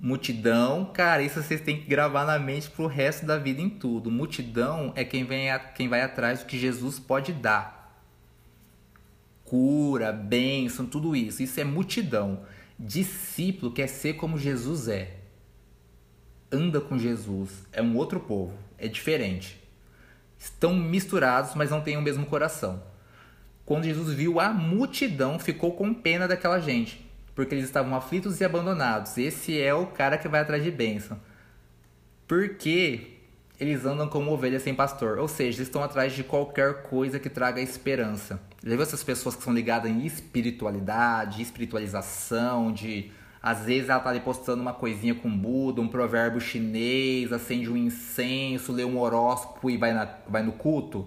Multidão, cara, isso vocês têm que gravar na mente pro resto da vida em tudo. Multidão é quem, vem a, quem vai atrás do que Jesus pode dar. Cura, bênção, tudo isso. Isso é multidão. Discípulo quer ser como Jesus é. Anda com Jesus. É um outro povo. É diferente. Estão misturados, mas não têm o mesmo coração. Quando Jesus viu a multidão, ficou com pena daquela gente, porque eles estavam aflitos e abandonados. Esse é o cara que vai atrás de bênção. Porque eles andam como ovelhas sem pastor, ou seja, eles estão atrás de qualquer coisa que traga esperança. Viu essas pessoas que são ligadas em espiritualidade, espiritualização, de às vezes ela tá ali postando uma coisinha com Buda, um provérbio chinês, acende um incenso, lê um horóscopo e vai, na, vai no culto?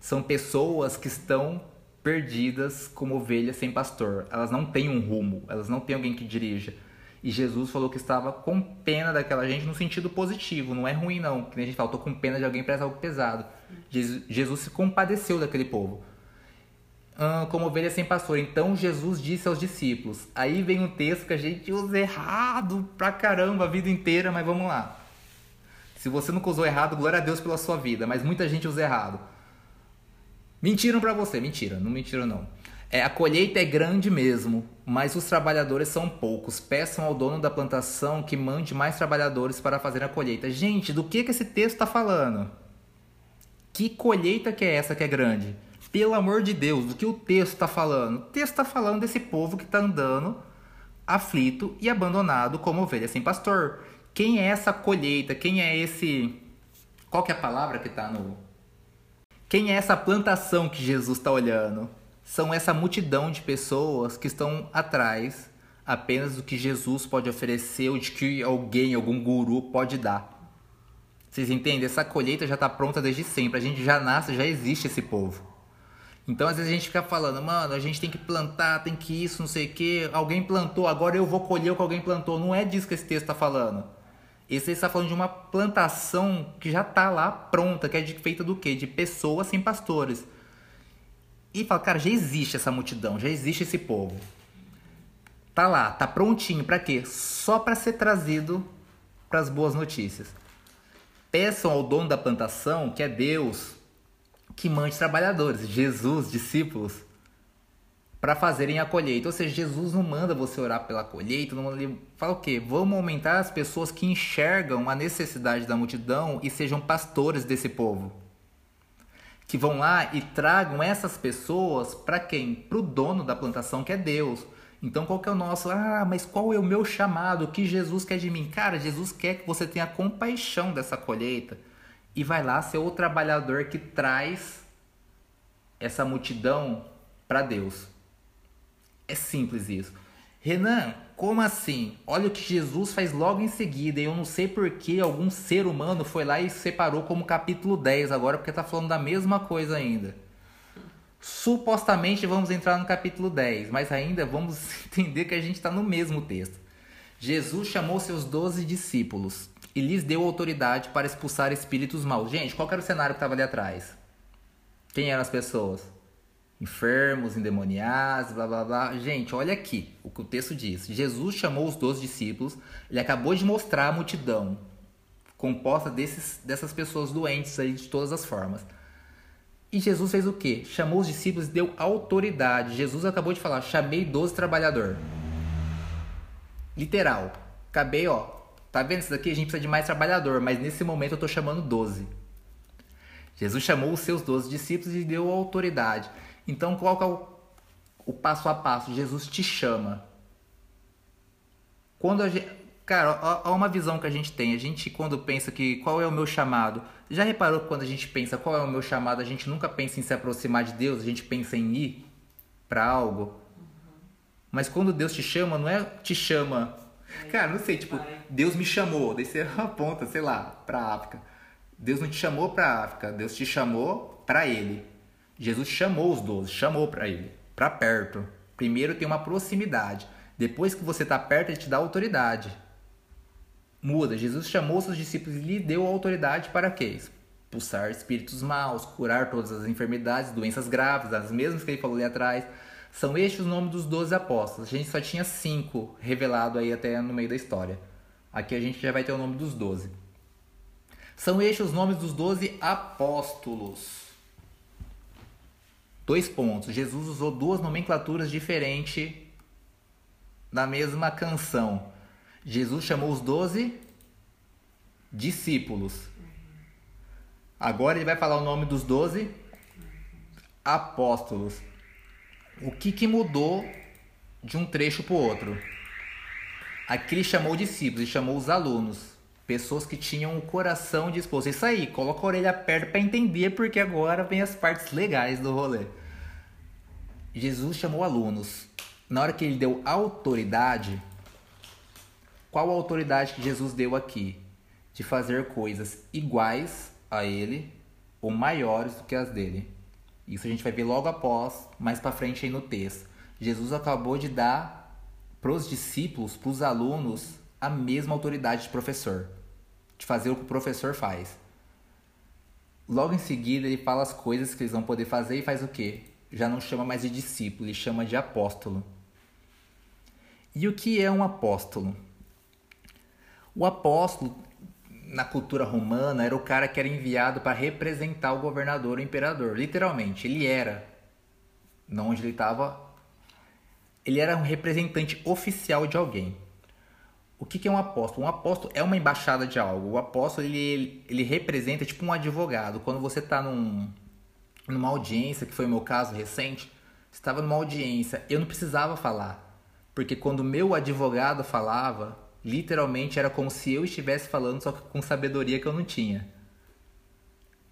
São pessoas que estão perdidas como ovelhas sem pastor. Elas não têm um rumo, elas não têm alguém que dirija. E Jesus falou que estava com pena daquela gente no sentido positivo, não é ruim não. Que a gente fala, com pena de alguém para algo pesado. Jesus se compadeceu daquele povo. como ovelha sem pastor. Então Jesus disse aos discípulos. Aí vem um texto que a gente usa errado pra caramba a vida inteira, mas vamos lá. Se você nunca usou errado, glória a Deus pela sua vida, mas muita gente usa errado. Mentiram para você, mentira, não mentiram não. É, a colheita é grande mesmo, mas os trabalhadores são poucos. Peçam ao dono da plantação que mande mais trabalhadores para fazer a colheita. Gente, do que, que esse texto está falando? Que colheita que é essa que é grande? Pelo amor de Deus, do que o texto está falando? O texto está falando desse povo que está andando aflito e abandonado como ovelha sem pastor. Quem é essa colheita? Quem é esse. Qual que é a palavra que está no, quem é essa plantação que Jesus está olhando? São essa multidão de pessoas que estão atrás apenas do que Jesus pode oferecer ou de que alguém, algum guru pode dar. Vocês entendem? Essa colheita já está pronta desde sempre. A gente já nasce, já existe esse povo. Então, às vezes a gente fica falando, mano, a gente tem que plantar, tem que isso, não sei o que. Alguém plantou, agora eu vou colher o que alguém plantou. Não é disso que esse texto está falando. Esse está falando de uma plantação que já está lá pronta, que é feita do quê? De pessoas sem pastores. E fala, cara, já existe essa multidão, já existe esse povo. Tá lá, tá prontinho para quê? Só para ser trazido para as boas notícias. Peçam ao dono da plantação, que é Deus, que mande trabalhadores, Jesus, discípulos, para fazerem a colheita. Ou seja, Jesus não manda você orar pela colheita, não manda ele fala o quê? Vamos aumentar as pessoas que enxergam a necessidade da multidão e sejam pastores desse povo. Que vão lá e tragam essas pessoas para quem? Para o dono da plantação, que é Deus. Então qual que é o nosso? Ah, mas qual é o meu chamado? O que Jesus quer de mim? Cara, Jesus quer que você tenha compaixão dessa colheita e vai lá ser o trabalhador que traz essa multidão para Deus. É simples isso. Renan, como assim? Olha o que Jesus faz logo em seguida. E eu não sei por que algum ser humano foi lá e separou como capítulo 10 agora, porque está falando da mesma coisa ainda. Supostamente vamos entrar no capítulo 10, mas ainda vamos entender que a gente está no mesmo texto. Jesus chamou seus doze discípulos e lhes deu autoridade para expulsar espíritos maus. Gente, qual era o cenário que estava ali atrás? Quem eram as pessoas? Enfermos, endemoniados, blá blá blá. Gente, olha aqui o que o texto diz. Jesus chamou os doze discípulos, ele acabou de mostrar a multidão composta desses, dessas pessoas doentes aí de todas as formas. E Jesus fez o quê? Chamou os discípulos e deu autoridade. Jesus acabou de falar: chamei 12 trabalhador. Literal. Acabei, ó. Tá vendo isso daqui? A gente precisa de mais trabalhador, mas nesse momento eu tô chamando 12. Jesus chamou os seus 12 discípulos e deu autoridade. Então, qual é o, o passo a passo? Jesus te chama. Quando a gente, Cara, há uma visão que a gente tem. A gente, quando pensa que qual é o meu chamado, já reparou que quando a gente pensa qual é o meu chamado, a gente nunca pensa em se aproximar de Deus, a gente pensa em ir para algo. Mas quando Deus te chama, não é te chama. Cara, não sei, tipo, Deus me chamou, daí você aponta, sei lá, pra África. Deus não te chamou pra África, Deus te chamou para Ele. Jesus chamou os doze, chamou para Ele, para perto. Primeiro tem uma proximidade. Depois que você tá perto, Ele te dá autoridade muda. Jesus chamou seus discípulos e lhe deu autoridade para quê? Expulsar espíritos maus, curar todas as enfermidades, doenças graves, as mesmas que ele falou ali atrás. São estes os nomes dos doze apóstolos. A gente só tinha cinco revelado aí até no meio da história. Aqui a gente já vai ter o nome dos doze. São estes os nomes dos doze apóstolos. Dois pontos. Jesus usou duas nomenclaturas diferentes na mesma canção. Jesus chamou os doze discípulos. Agora ele vai falar o nome dos doze apóstolos. O que, que mudou de um trecho para o outro? Aqui ele chamou discípulos, ele chamou os alunos, pessoas que tinham o coração disposto. Isso aí, coloca a orelha perto para entender, porque agora vem as partes legais do rolê. Jesus chamou alunos. Na hora que ele deu autoridade, qual a autoridade que Jesus deu aqui? De fazer coisas iguais a ele ou maiores do que as dele. Isso a gente vai ver logo após, mais para frente aí no texto. Jesus acabou de dar para os discípulos, para os alunos, a mesma autoridade de professor, de fazer o que o professor faz. Logo em seguida, ele fala as coisas que eles vão poder fazer e faz o quê? Já não chama mais de discípulo, ele chama de apóstolo. E o que é um apóstolo? O apóstolo, na cultura romana, era o cara que era enviado para representar o governador, o imperador. Literalmente, ele era. Não onde ele estava. Ele era um representante oficial de alguém. O que, que é um apóstolo? Um apóstolo é uma embaixada de algo. O apóstolo ele, ele, representa tipo um advogado. Quando você está num, numa audiência, que foi o meu caso recente, estava numa audiência, eu não precisava falar, porque quando meu advogado falava, Literalmente era como se eu estivesse falando, só que com sabedoria que eu não tinha.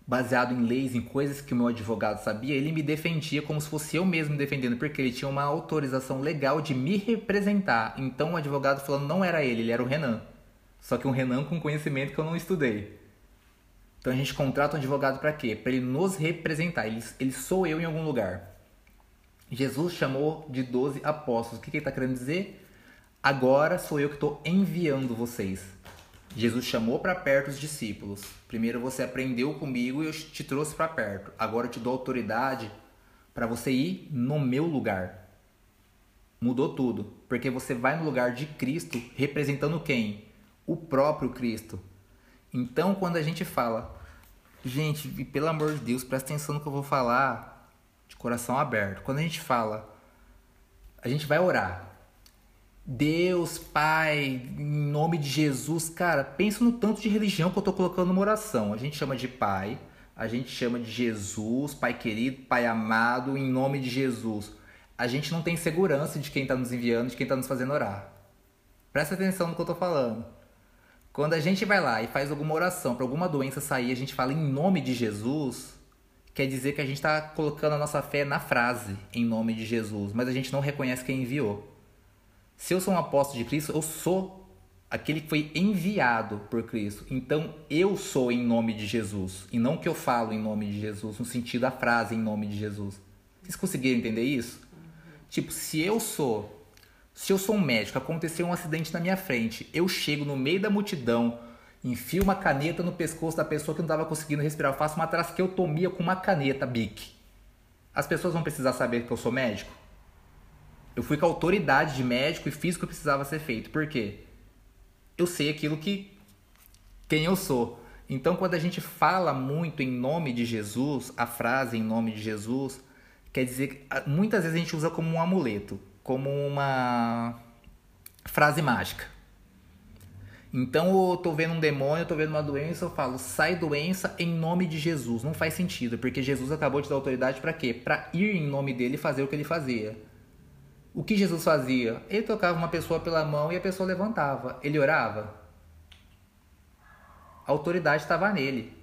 Baseado em leis, em coisas que o meu advogado sabia, ele me defendia como se fosse eu mesmo me defendendo, porque ele tinha uma autorização legal de me representar. Então o advogado falando não era ele, ele era o Renan. Só que um Renan com conhecimento que eu não estudei. Então a gente contrata um advogado para quê? Para ele nos representar. Ele, ele sou eu em algum lugar. Jesus chamou de 12 apóstolos. O que, que ele está querendo dizer? Agora sou eu que estou enviando vocês. Jesus chamou para perto os discípulos. Primeiro você aprendeu comigo e eu te trouxe para perto. Agora eu te dou autoridade para você ir no meu lugar. Mudou tudo, porque você vai no lugar de Cristo representando quem? O próprio Cristo. Então, quando a gente fala, gente, pelo amor de Deus, presta atenção no que eu vou falar de coração aberto. Quando a gente fala, a gente vai orar. Deus, Pai, em nome de Jesus, cara, pensa no tanto de religião que eu tô colocando numa oração. A gente chama de Pai, a gente chama de Jesus, Pai querido, Pai amado, em nome de Jesus. a gente não tem segurança de quem está nos enviando, de quem está nos fazendo orar. Presta atenção no que eu estou falando. Quando a gente vai lá e faz alguma oração para alguma doença sair, a gente fala em nome de Jesus, quer dizer que a gente está colocando a nossa fé na frase em nome de Jesus, mas a gente não reconhece quem enviou. Se eu sou um apóstolo de Cristo, eu sou aquele que foi enviado por Cristo. Então eu sou em nome de Jesus e não que eu falo em nome de Jesus, no sentido da frase em nome de Jesus. Vocês conseguiram entender isso? Tipo, se eu sou, se eu sou um médico, aconteceu um acidente na minha frente, eu chego no meio da multidão, enfio uma caneta no pescoço da pessoa que não estava conseguindo respirar, eu faço uma traqueotomia com uma caneta Bic. As pessoas vão precisar saber que eu sou médico? Eu fui com a autoridade de médico e fiz o que precisava ser feito. Por quê? Eu sei aquilo que quem eu sou. Então, quando a gente fala muito em nome de Jesus, a frase em nome de Jesus, quer dizer que muitas vezes a gente usa como um amuleto, como uma frase mágica. Então eu tô vendo um demônio, eu tô vendo uma doença, eu falo, sai doença em nome de Jesus. Não faz sentido, porque Jesus acabou de dar autoridade para quê? Para ir em nome dele e fazer o que ele fazia. O que Jesus fazia? Ele tocava uma pessoa pela mão e a pessoa levantava. Ele orava? A autoridade estava nele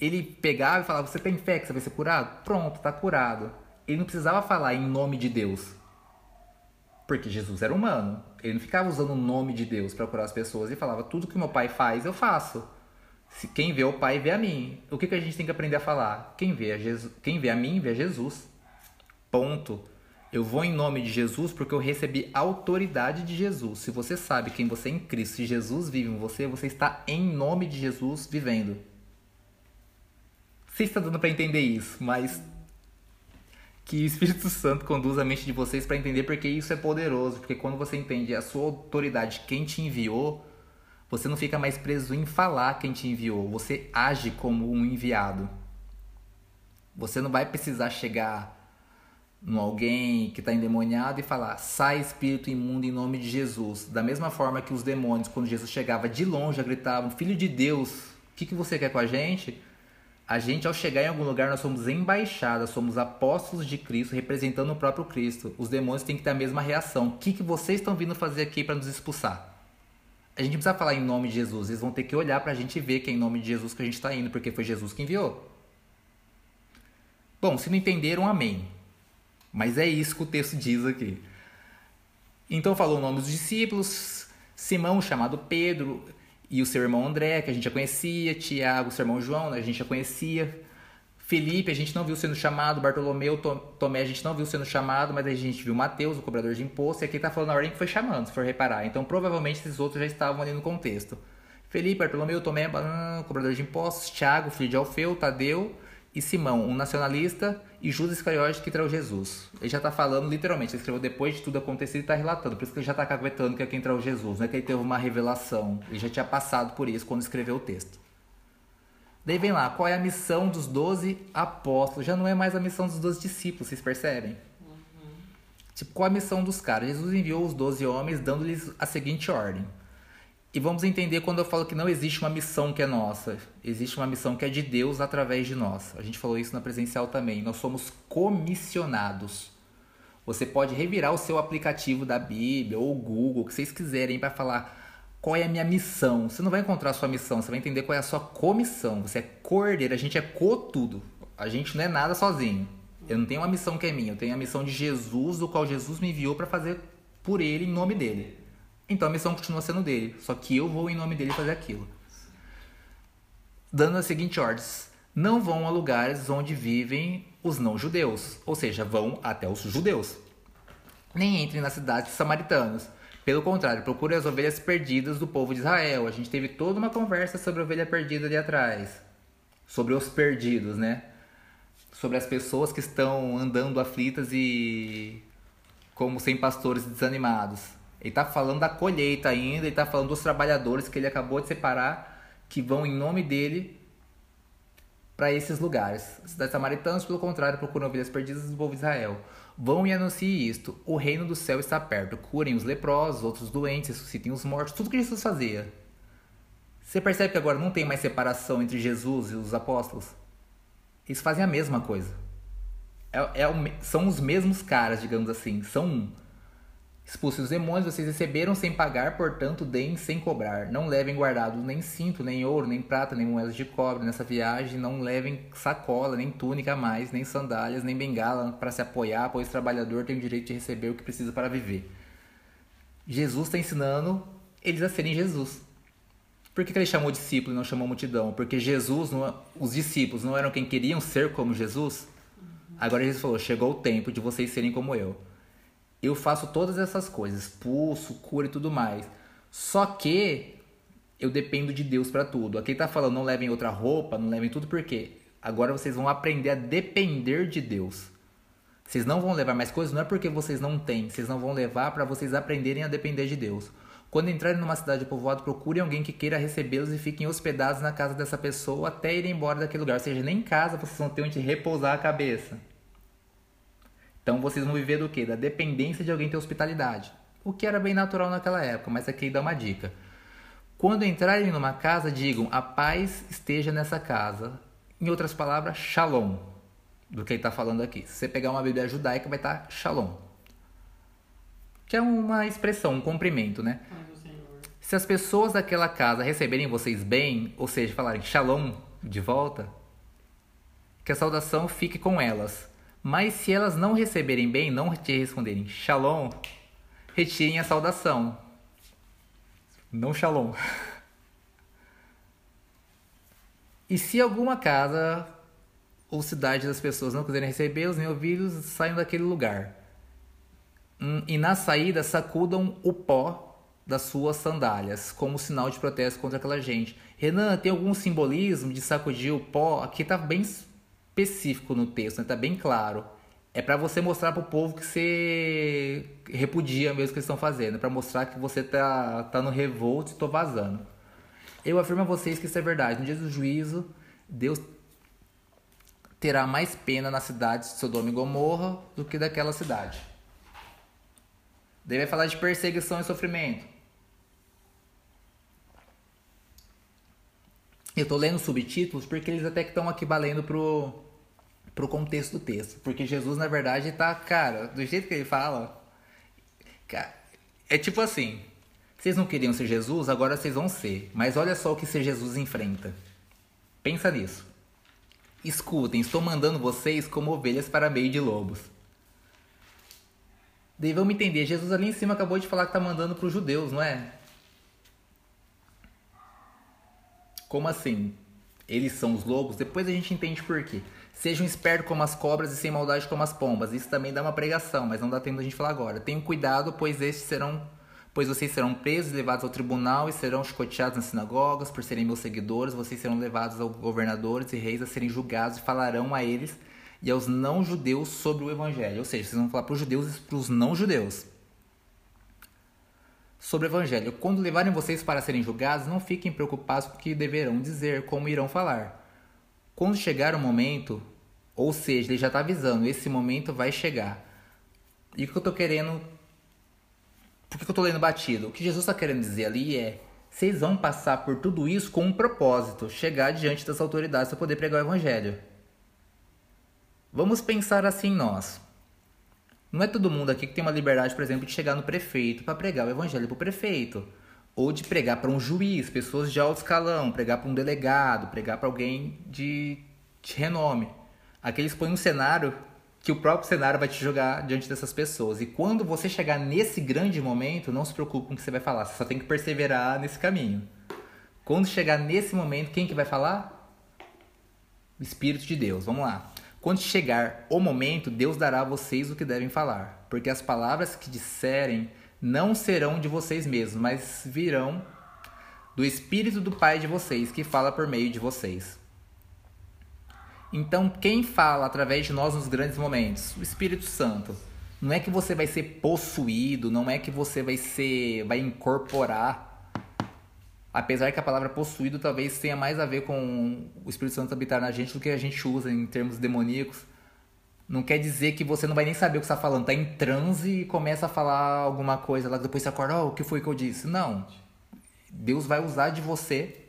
ele pegava e falava: Você tem fé que você vai ser curado? Pronto, está curado. Ele não precisava falar em nome de Deus. Porque Jesus era humano. Ele não ficava usando o nome de Deus para curar as pessoas e falava: Tudo que meu pai faz, eu faço. Se quem vê o pai, vê a mim. O que, que a gente tem que aprender a falar? Quem vê a, Jesus, quem vê a mim, vê a Jesus. Ponto. Eu vou em nome de Jesus porque eu recebi autoridade de Jesus. Se você sabe quem você é em Cristo, se Jesus vive em você, você está em nome de Jesus vivendo se está dando para entender isso, mas que o Espírito Santo conduza a mente de vocês para entender porque isso é poderoso, porque quando você entende a sua autoridade, quem te enviou, você não fica mais preso em falar quem te enviou, você age como um enviado. Você não vai precisar chegar no alguém que está endemoniado e falar: sai espírito imundo em nome de Jesus. Da mesma forma que os demônios, quando Jesus chegava de longe, gritavam: Filho de Deus, o que, que você quer com a gente? A gente, ao chegar em algum lugar, nós somos embaixadas, somos apóstolos de Cristo, representando o próprio Cristo. Os demônios têm que ter a mesma reação. O que, que vocês estão vindo fazer aqui para nos expulsar? A gente precisa falar em nome de Jesus. Eles vão ter que olhar para a gente ver que é em nome de Jesus que a gente está indo, porque foi Jesus que enviou. Bom, se não entenderam, amém. Mas é isso que o texto diz aqui. Então falou o nome dos discípulos, Simão, chamado Pedro, e o seu irmão André, que a gente já conhecia, Tiago, seu irmão João, né, a gente já conhecia, Felipe, a gente não viu sendo chamado, Bartolomeu, Tomé, a gente não viu sendo chamado, mas a gente viu Mateus, o cobrador de imposto, e aqui está falando a ordem que foi chamando, se for reparar. Então provavelmente esses outros já estavam ali no contexto. Felipe, Bartolomeu, Tomé, cobrador de impostos, Tiago, filho de Alfeu, Tadeu, e Simão, um nacionalista, e Judas Iscariote que traiu Jesus. Ele já está falando literalmente, ele escreveu depois de tudo acontecido e está relatando, por isso que ele já está caguetando que é quem traiu Jesus, não é que ele teve uma revelação, ele já tinha passado por isso quando escreveu o texto. Daí vem lá, qual é a missão dos doze apóstolos? Já não é mais a missão dos doze discípulos, vocês percebem? Uhum. Tipo, qual é a missão dos caras? Jesus enviou os doze homens dando-lhes a seguinte ordem. E vamos entender quando eu falo que não existe uma missão que é nossa, existe uma missão que é de Deus através de nós. A gente falou isso na presencial também. Nós somos comissionados. Você pode revirar o seu aplicativo da Bíblia ou o Google, o que vocês quiserem, para falar qual é a minha missão. Você não vai encontrar a sua missão, você vai entender qual é a sua comissão. Você é cordeiro, a gente é co tudo. A gente não é nada sozinho. Eu não tenho uma missão que é minha, eu tenho a missão de Jesus, o qual Jesus me enviou para fazer por ele, em nome dele. Então a missão continua sendo dele, só que eu vou em nome dele fazer aquilo. Dando a seguinte ordem: não vão a lugares onde vivem os não-judeus, ou seja, vão até os judeus. Nem entrem nas cidades samaritanos. Pelo contrário, procurem as ovelhas perdidas do povo de Israel. A gente teve toda uma conversa sobre a ovelha perdida ali atrás. Sobre os perdidos, né? Sobre as pessoas que estão andando aflitas e como sem pastores desanimados. Ele está falando da colheita ainda, ele está falando dos trabalhadores que ele acabou de separar, que vão em nome dele para esses lugares. Cidades samaritanas, pelo contrário, procuram ovelhas perdidas do povo de Israel. Vão e anunciem isto: o reino do céu está perto. Curem os leprosos, outros doentes, ressuscitem os mortos, tudo que Jesus fazia. Você percebe que agora não tem mais separação entre Jesus e os apóstolos? Eles fazem a mesma coisa. é, é são os mesmos caras, digamos assim. São um. Expulse os demônios, vocês receberam sem pagar, portanto, deem sem cobrar. Não levem guardados nem cinto, nem ouro, nem prata, nem moedas de cobre nessa viagem. Não levem sacola, nem túnica a mais, nem sandálias, nem bengala para se apoiar, pois o trabalhador tem o direito de receber o que precisa para viver. Jesus está ensinando eles a serem Jesus. Por que, que ele chamou discípulo e não chamou multidão? Porque Jesus, não, é, os discípulos não eram quem queriam ser como Jesus? Agora Jesus falou: chegou o tempo de vocês serem como eu. Eu faço todas essas coisas, pulso, cura e tudo mais. Só que eu dependo de Deus para tudo. Aqui tá falando, não levem outra roupa, não levem tudo, por quê? Agora vocês vão aprender a depender de Deus. Vocês não vão levar mais coisas, não é porque vocês não têm, vocês não vão levar para vocês aprenderem a depender de Deus. Quando entrarem numa cidade povoada, procurem alguém que queira recebê-los e fiquem hospedados na casa dessa pessoa até irem embora daquele lugar. Ou seja, nem em casa vocês vão ter onde repousar a cabeça. Então vocês vão viver do quê? Da dependência de alguém ter hospitalidade. O que era bem natural naquela época, mas aqui dá uma dica. Quando entrarem numa casa, digam: a paz esteja nessa casa. Em outras palavras, shalom. Do que ele está falando aqui. Se você pegar uma Bíblia judaica, vai estar tá shalom. Que é uma expressão, um cumprimento, né? Se as pessoas daquela casa receberem vocês bem, ou seja, falarem shalom de volta, que a saudação fique com elas. Mas se elas não receberem bem, não te responderem shalom, retirem a saudação. Não shalom. E se alguma casa ou cidade das pessoas não quiserem recebê-los nem ouvi-los, saiam daquele lugar. Hum, e na saída sacudam o pó das suas sandálias, como sinal de protesto contra aquela gente. Renan, tem algum simbolismo de sacudir o pó? Aqui está bem específico no texto, né? bem claro. É para você mostrar para o povo que você repudia mesmo o que eles estão fazendo, para mostrar que você tá, tá no revolto e estou vazando. Eu afirmo a vocês que isso é verdade. No dia do juízo, Deus terá mais pena na cidade de Sodoma e Gomorra do que daquela cidade. Deve falar de perseguição e sofrimento. Eu estou lendo subtítulos porque eles até que estão aqui valendo pro pro contexto do texto. Porque Jesus, na verdade, tá, cara, do jeito que ele fala. É tipo assim: vocês não queriam ser Jesus, agora vocês vão ser. Mas olha só o que ser Jesus enfrenta. Pensa nisso. Escutem, estou mandando vocês como ovelhas para meio de lobos. Daí vamos entender, Jesus ali em cima acabou de falar que está mandando para os judeus, não é? Como assim? Eles são os lobos? Depois a gente entende por quê. Sejam espertos como as cobras e sem maldade como as pombas. Isso também dá uma pregação, mas não dá tempo da gente falar agora. Tenham cuidado, pois estes serão, pois vocês serão presos e levados ao tribunal e serão chicoteados nas sinagogas por serem meus seguidores. Vocês serão levados aos governadores e reis a serem julgados e falarão a eles e aos não judeus sobre o evangelho. Ou seja, vocês vão falar para os judeus e para os não judeus sobre o evangelho. Quando levarem vocês para serem julgados, não fiquem preocupados com o que deverão dizer, como irão falar quando chegar o momento, ou seja, ele já está avisando, esse momento vai chegar. E o que eu estou querendo. Por que eu estou lendo batido? O que Jesus está querendo dizer ali é: vocês vão passar por tudo isso com um propósito, chegar diante das autoridades para poder pregar o evangelho. Vamos pensar assim nós. Não é todo mundo aqui que tem uma liberdade, por exemplo, de chegar no prefeito para pregar o evangelho para o prefeito ou de pregar para um juiz, pessoas de alto escalão, pregar para um delegado, pregar para alguém de, de renome. Aqui eles põem um cenário que o próprio cenário vai te jogar diante dessas pessoas. E quando você chegar nesse grande momento, não se preocupe com o que você vai falar, você só tem que perseverar nesse caminho. Quando chegar nesse momento, quem que vai falar? O Espírito de Deus. Vamos lá. Quando chegar o momento, Deus dará a vocês o que devem falar, porque as palavras que disserem não serão de vocês mesmos, mas virão do Espírito do Pai de vocês, que fala por meio de vocês. Então, quem fala através de nós nos grandes momentos? O Espírito Santo. Não é que você vai ser possuído, não é que você vai ser, vai incorporar. Apesar que a palavra possuído talvez tenha mais a ver com o Espírito Santo habitar na gente do que a gente usa em termos demoníacos. Não quer dizer que você não vai nem saber o que está falando. Tá em transe e começa a falar alguma coisa lá, depois você acorda, oh, o que foi que eu disse? Não. Deus vai usar de você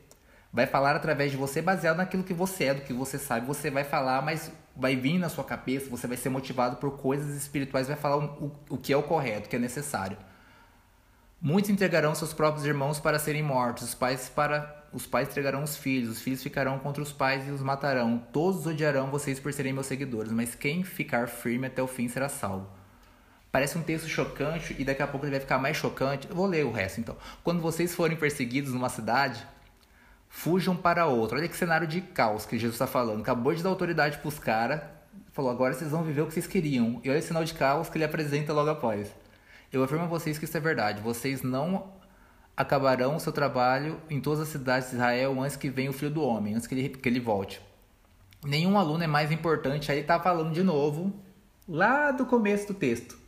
Vai falar através de você, baseado naquilo que você é, do que você sabe. Você vai falar, mas vai vir na sua cabeça, você vai ser motivado por coisas espirituais, vai falar o, o que é o correto, o que é necessário. Muitos entregarão seus próprios irmãos para serem mortos, os pais para os pais entregarão os filhos, os filhos ficarão contra os pais e os matarão. Todos odiarão vocês por serem meus seguidores, mas quem ficar firme até o fim será salvo. Parece um texto chocante e daqui a pouco ele vai ficar mais chocante. Eu vou ler o resto então. Quando vocês forem perseguidos numa cidade, fujam para outra. Olha que cenário de caos que Jesus está falando. Acabou de dar autoridade para os caras, falou: agora vocês vão viver o que vocês queriam. E olha o sinal de caos que ele apresenta logo após. Eu afirmo a vocês que isso é verdade. Vocês não acabarão o seu trabalho em todas as cidades de Israel antes que venha o Filho do Homem, antes que ele, que ele volte. Nenhum aluno é mais importante. Aí está falando de novo, lá do começo do texto.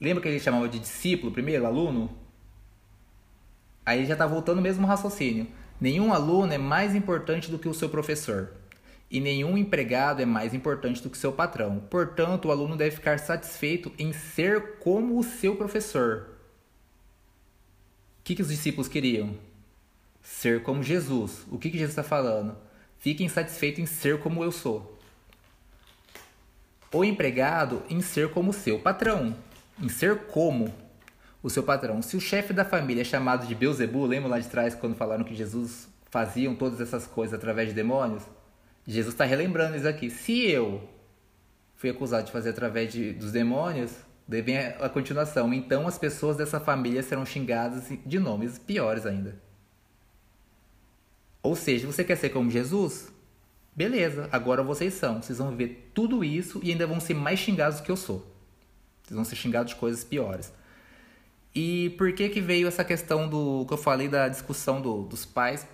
Lembra que ele chamava de discípulo primeiro, aluno? Aí já está voltando o mesmo raciocínio. Nenhum aluno é mais importante do que o seu professor. E nenhum empregado é mais importante do que seu patrão. Portanto, o aluno deve ficar satisfeito em ser como o seu professor. O que, que os discípulos queriam? Ser como Jesus. O que, que Jesus está falando? Fiquem satisfeitos em ser como eu sou. O empregado em ser como seu patrão. Em ser como o seu patrão. Se o chefe da família é chamado de Beuzebu, lembra lá de trás quando falaram que Jesus faziam todas essas coisas através de demônios? Jesus está relembrando isso aqui. Se eu fui acusado de fazer através de, dos demônios, devem a, a continuação. Então as pessoas dessa família serão xingadas de nomes piores ainda. Ou seja, você quer ser como Jesus? Beleza, agora vocês são. Vocês vão ver tudo isso e ainda vão ser mais xingados do que eu sou. Vocês vão ser xingados de coisas piores. E por que que veio essa questão do que eu falei da discussão do, dos pais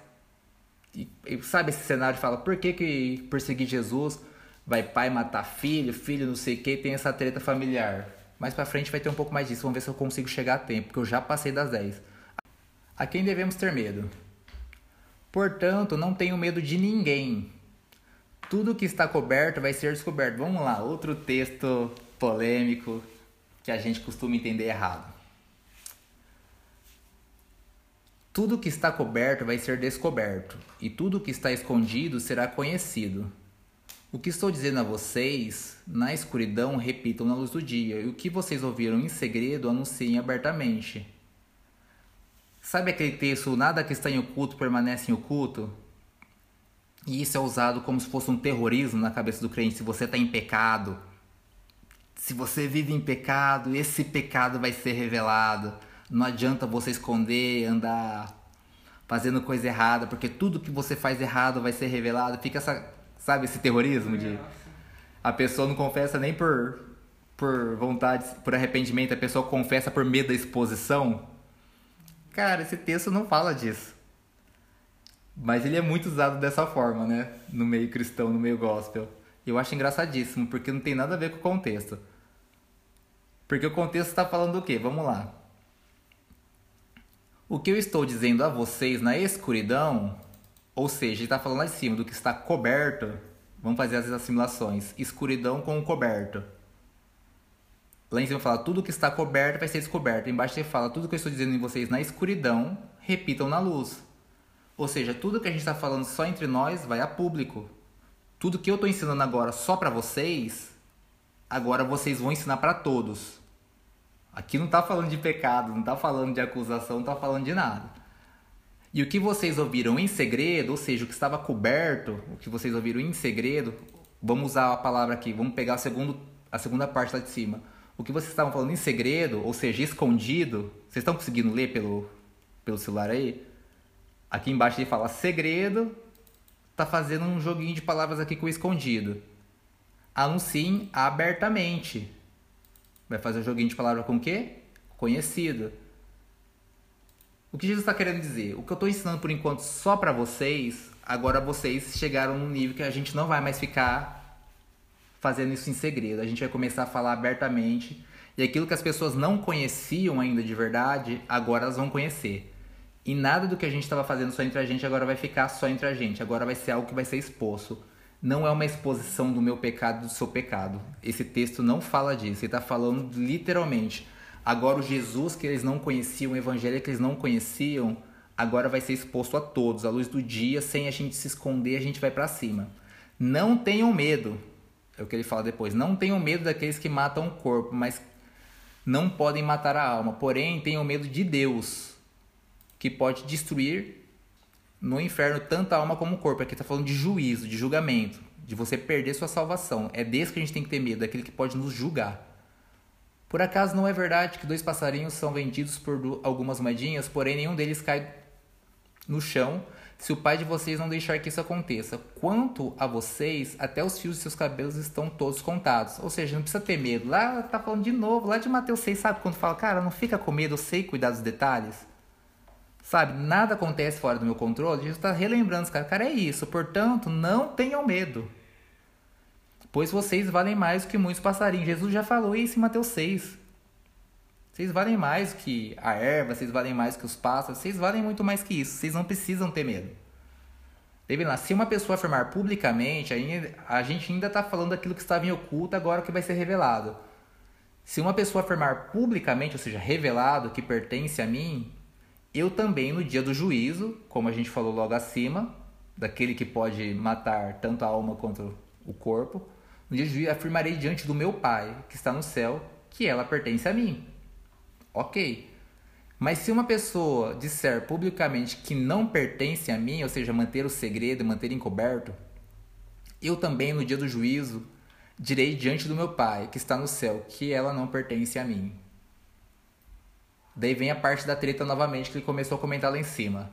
e, e, sabe esse cenário fala, por que, que perseguir Jesus vai pai matar filho, filho não sei o que, tem essa treta familiar. Mais pra frente vai ter um pouco mais disso, vamos ver se eu consigo chegar a tempo, porque eu já passei das 10. A quem devemos ter medo? Portanto, não tenho medo de ninguém. Tudo que está coberto vai ser descoberto. Vamos lá, outro texto polêmico que a gente costuma entender errado. Tudo que está coberto vai ser descoberto, e tudo que está escondido será conhecido. O que estou dizendo a vocês, na escuridão, repitam na luz do dia, e o que vocês ouviram em segredo, anunciem abertamente. Sabe aquele texto, nada que está em oculto permanece em oculto? E isso é usado como se fosse um terrorismo na cabeça do crente. Se você está em pecado, se você vive em pecado, esse pecado vai ser revelado. Não adianta você esconder, andar fazendo coisa errada, porque tudo que você faz errado vai ser revelado. Fica essa, sabe, esse terrorismo de a pessoa não confessa nem por por vontade, por arrependimento, a pessoa confessa por medo da exposição. Cara, esse texto não fala disso. Mas ele é muito usado dessa forma, né? No meio cristão, no meio gospel. Eu acho engraçadíssimo, porque não tem nada a ver com o contexto. Porque o contexto está falando do quê? Vamos lá. O que eu estou dizendo a vocês na escuridão, ou seja, ele está falando lá em cima do que está coberto, vamos fazer as assimilações. Escuridão com coberto. Lá em cima fala tudo que está coberto vai ser descoberto. Embaixo ele fala tudo que eu estou dizendo em vocês na escuridão, repitam na luz. Ou seja, tudo que a gente está falando só entre nós vai a público. Tudo que eu estou ensinando agora só para vocês, agora vocês vão ensinar para todos. Aqui não está falando de pecado, não está falando de acusação, não está falando de nada. E o que vocês ouviram em segredo, ou seja, o que estava coberto, o que vocês ouviram em segredo, vamos usar a palavra aqui, vamos pegar a, segundo, a segunda parte lá de cima. O que vocês estavam falando em segredo, ou seja, escondido, vocês estão conseguindo ler pelo, pelo celular aí? Aqui embaixo ele fala segredo, tá fazendo um joguinho de palavras aqui com escondido. Anunciem abertamente. Vai fazer um joguinho de palavra com o quê? Conhecido. O que Jesus está querendo dizer? O que eu estou ensinando por enquanto só para vocês, agora vocês chegaram num nível que a gente não vai mais ficar fazendo isso em segredo. A gente vai começar a falar abertamente. E aquilo que as pessoas não conheciam ainda de verdade, agora elas vão conhecer. E nada do que a gente estava fazendo só entre a gente agora vai ficar só entre a gente. Agora vai ser algo que vai ser exposto não é uma exposição do meu pecado do seu pecado. Esse texto não fala disso. Ele está falando literalmente. Agora, o Jesus que eles não conheciam, o evangelho que eles não conheciam, agora vai ser exposto a todos, à luz do dia, sem a gente se esconder, a gente vai para cima. Não tenham medo. É o que ele fala depois. Não tenham medo daqueles que matam o corpo, mas não podem matar a alma. Porém, tenham medo de Deus, que pode destruir no inferno tanto a alma como o corpo. Aqui está falando de juízo, de julgamento, de você perder sua salvação. É desse que a gente tem que ter medo, daquele que pode nos julgar. Por acaso não é verdade que dois passarinhos são vendidos por algumas moedinhas, porém nenhum deles cai no chão se o pai de vocês não deixar que isso aconteça. Quanto a vocês, até os fios de seus cabelos estão todos contados. Ou seja, não precisa ter medo. Lá tá falando de novo, lá de Mateus 6, sabe quando fala, cara, não fica com medo, eu sei cuidar dos detalhes. Sabe, nada acontece fora do meu controle. Jesus está relembrando, cara, cara, é isso. Portanto, não tenham medo. Pois vocês valem mais que muitos passarinhos. Jesus já falou isso em Mateus 6. Vocês valem mais que a erva, vocês valem mais que os pássaros, vocês valem muito mais que isso. Vocês não precisam ter medo. Deve lá, se uma pessoa afirmar publicamente, a gente ainda está falando daquilo que estava em oculto, agora que vai ser revelado. Se uma pessoa afirmar publicamente, ou seja, revelado, que pertence a mim, eu também no dia do juízo, como a gente falou logo acima, daquele que pode matar tanto a alma quanto o corpo, no dia do juízo afirmarei diante do meu Pai, que está no céu, que ela pertence a mim. Ok. Mas se uma pessoa disser publicamente que não pertence a mim, ou seja, manter o segredo, manter encoberto, eu também no dia do juízo direi diante do meu Pai, que está no céu, que ela não pertence a mim. Daí vem a parte da treta novamente que ele começou a comentar lá em cima.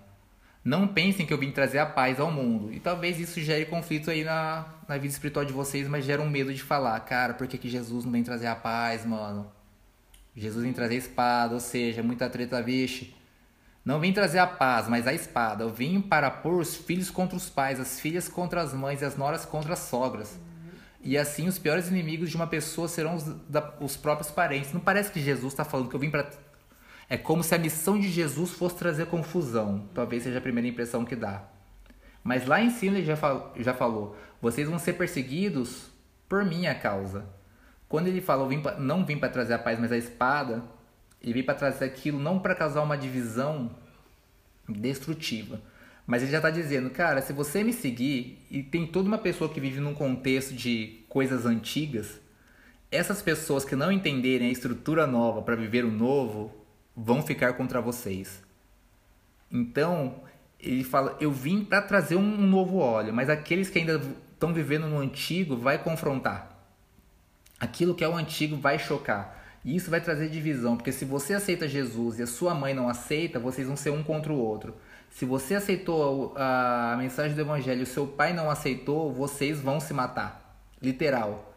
Não pensem que eu vim trazer a paz ao mundo. E talvez isso gere conflito aí na, na vida espiritual de vocês, mas gera um medo de falar, cara, por que, que Jesus não vem trazer a paz, mano? Jesus vem trazer espada, ou seja, muita treta, vixe. Não vim trazer a paz, mas a espada. Eu vim para pôr os filhos contra os pais, as filhas contra as mães e as noras contra as sogras. E assim os piores inimigos de uma pessoa serão os, da, os próprios parentes. Não parece que Jesus está falando que eu vim para. É como se a missão de Jesus fosse trazer confusão. Talvez seja a primeira impressão que dá. Mas lá em cima ele já, fal, já falou: vocês vão ser perseguidos por minha causa. Quando ele fala, vim não vim para trazer a paz, mas a espada, ele vem para trazer aquilo não para causar uma divisão destrutiva. Mas ele já está dizendo, cara, se você me seguir, e tem toda uma pessoa que vive num contexto de coisas antigas, essas pessoas que não entenderem a estrutura nova para viver o novo, vão ficar contra vocês. Então, ele fala, eu vim para trazer um novo óleo, mas aqueles que ainda estão vivendo no antigo vai confrontar aquilo que é o antigo vai chocar. E isso vai trazer divisão, porque se você aceita Jesus e a sua mãe não aceita, vocês vão ser um contra o outro. Se você aceitou a, a mensagem do evangelho e o seu pai não aceitou, vocês vão se matar. Literal.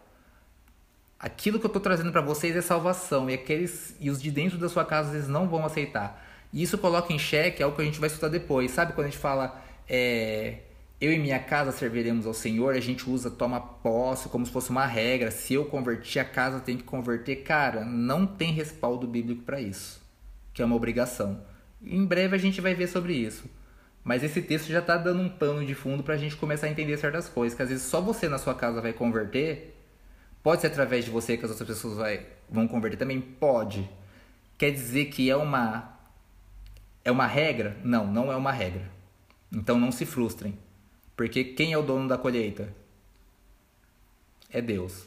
Aquilo que eu estou trazendo para vocês é salvação e aqueles e os de dentro da sua casa eles não vão aceitar. E isso coloca em xeque algo que a gente vai estudar depois. Sabe quando a gente fala é, eu e minha casa serviremos ao Senhor, a gente usa toma posse como se fosse uma regra. Se eu converter, a casa tem que converter. Cara, não tem respaldo bíblico para isso, que é uma obrigação. Em breve a gente vai ver sobre isso. Mas esse texto já está dando um pano de fundo para a gente começar a entender certas coisas. Que às vezes só você na sua casa vai converter. Pode ser através de você que as outras pessoas vai, vão converter também? Pode. Quer dizer que é uma, é uma regra? Não, não é uma regra. Então não se frustrem. Porque quem é o dono da colheita? É Deus.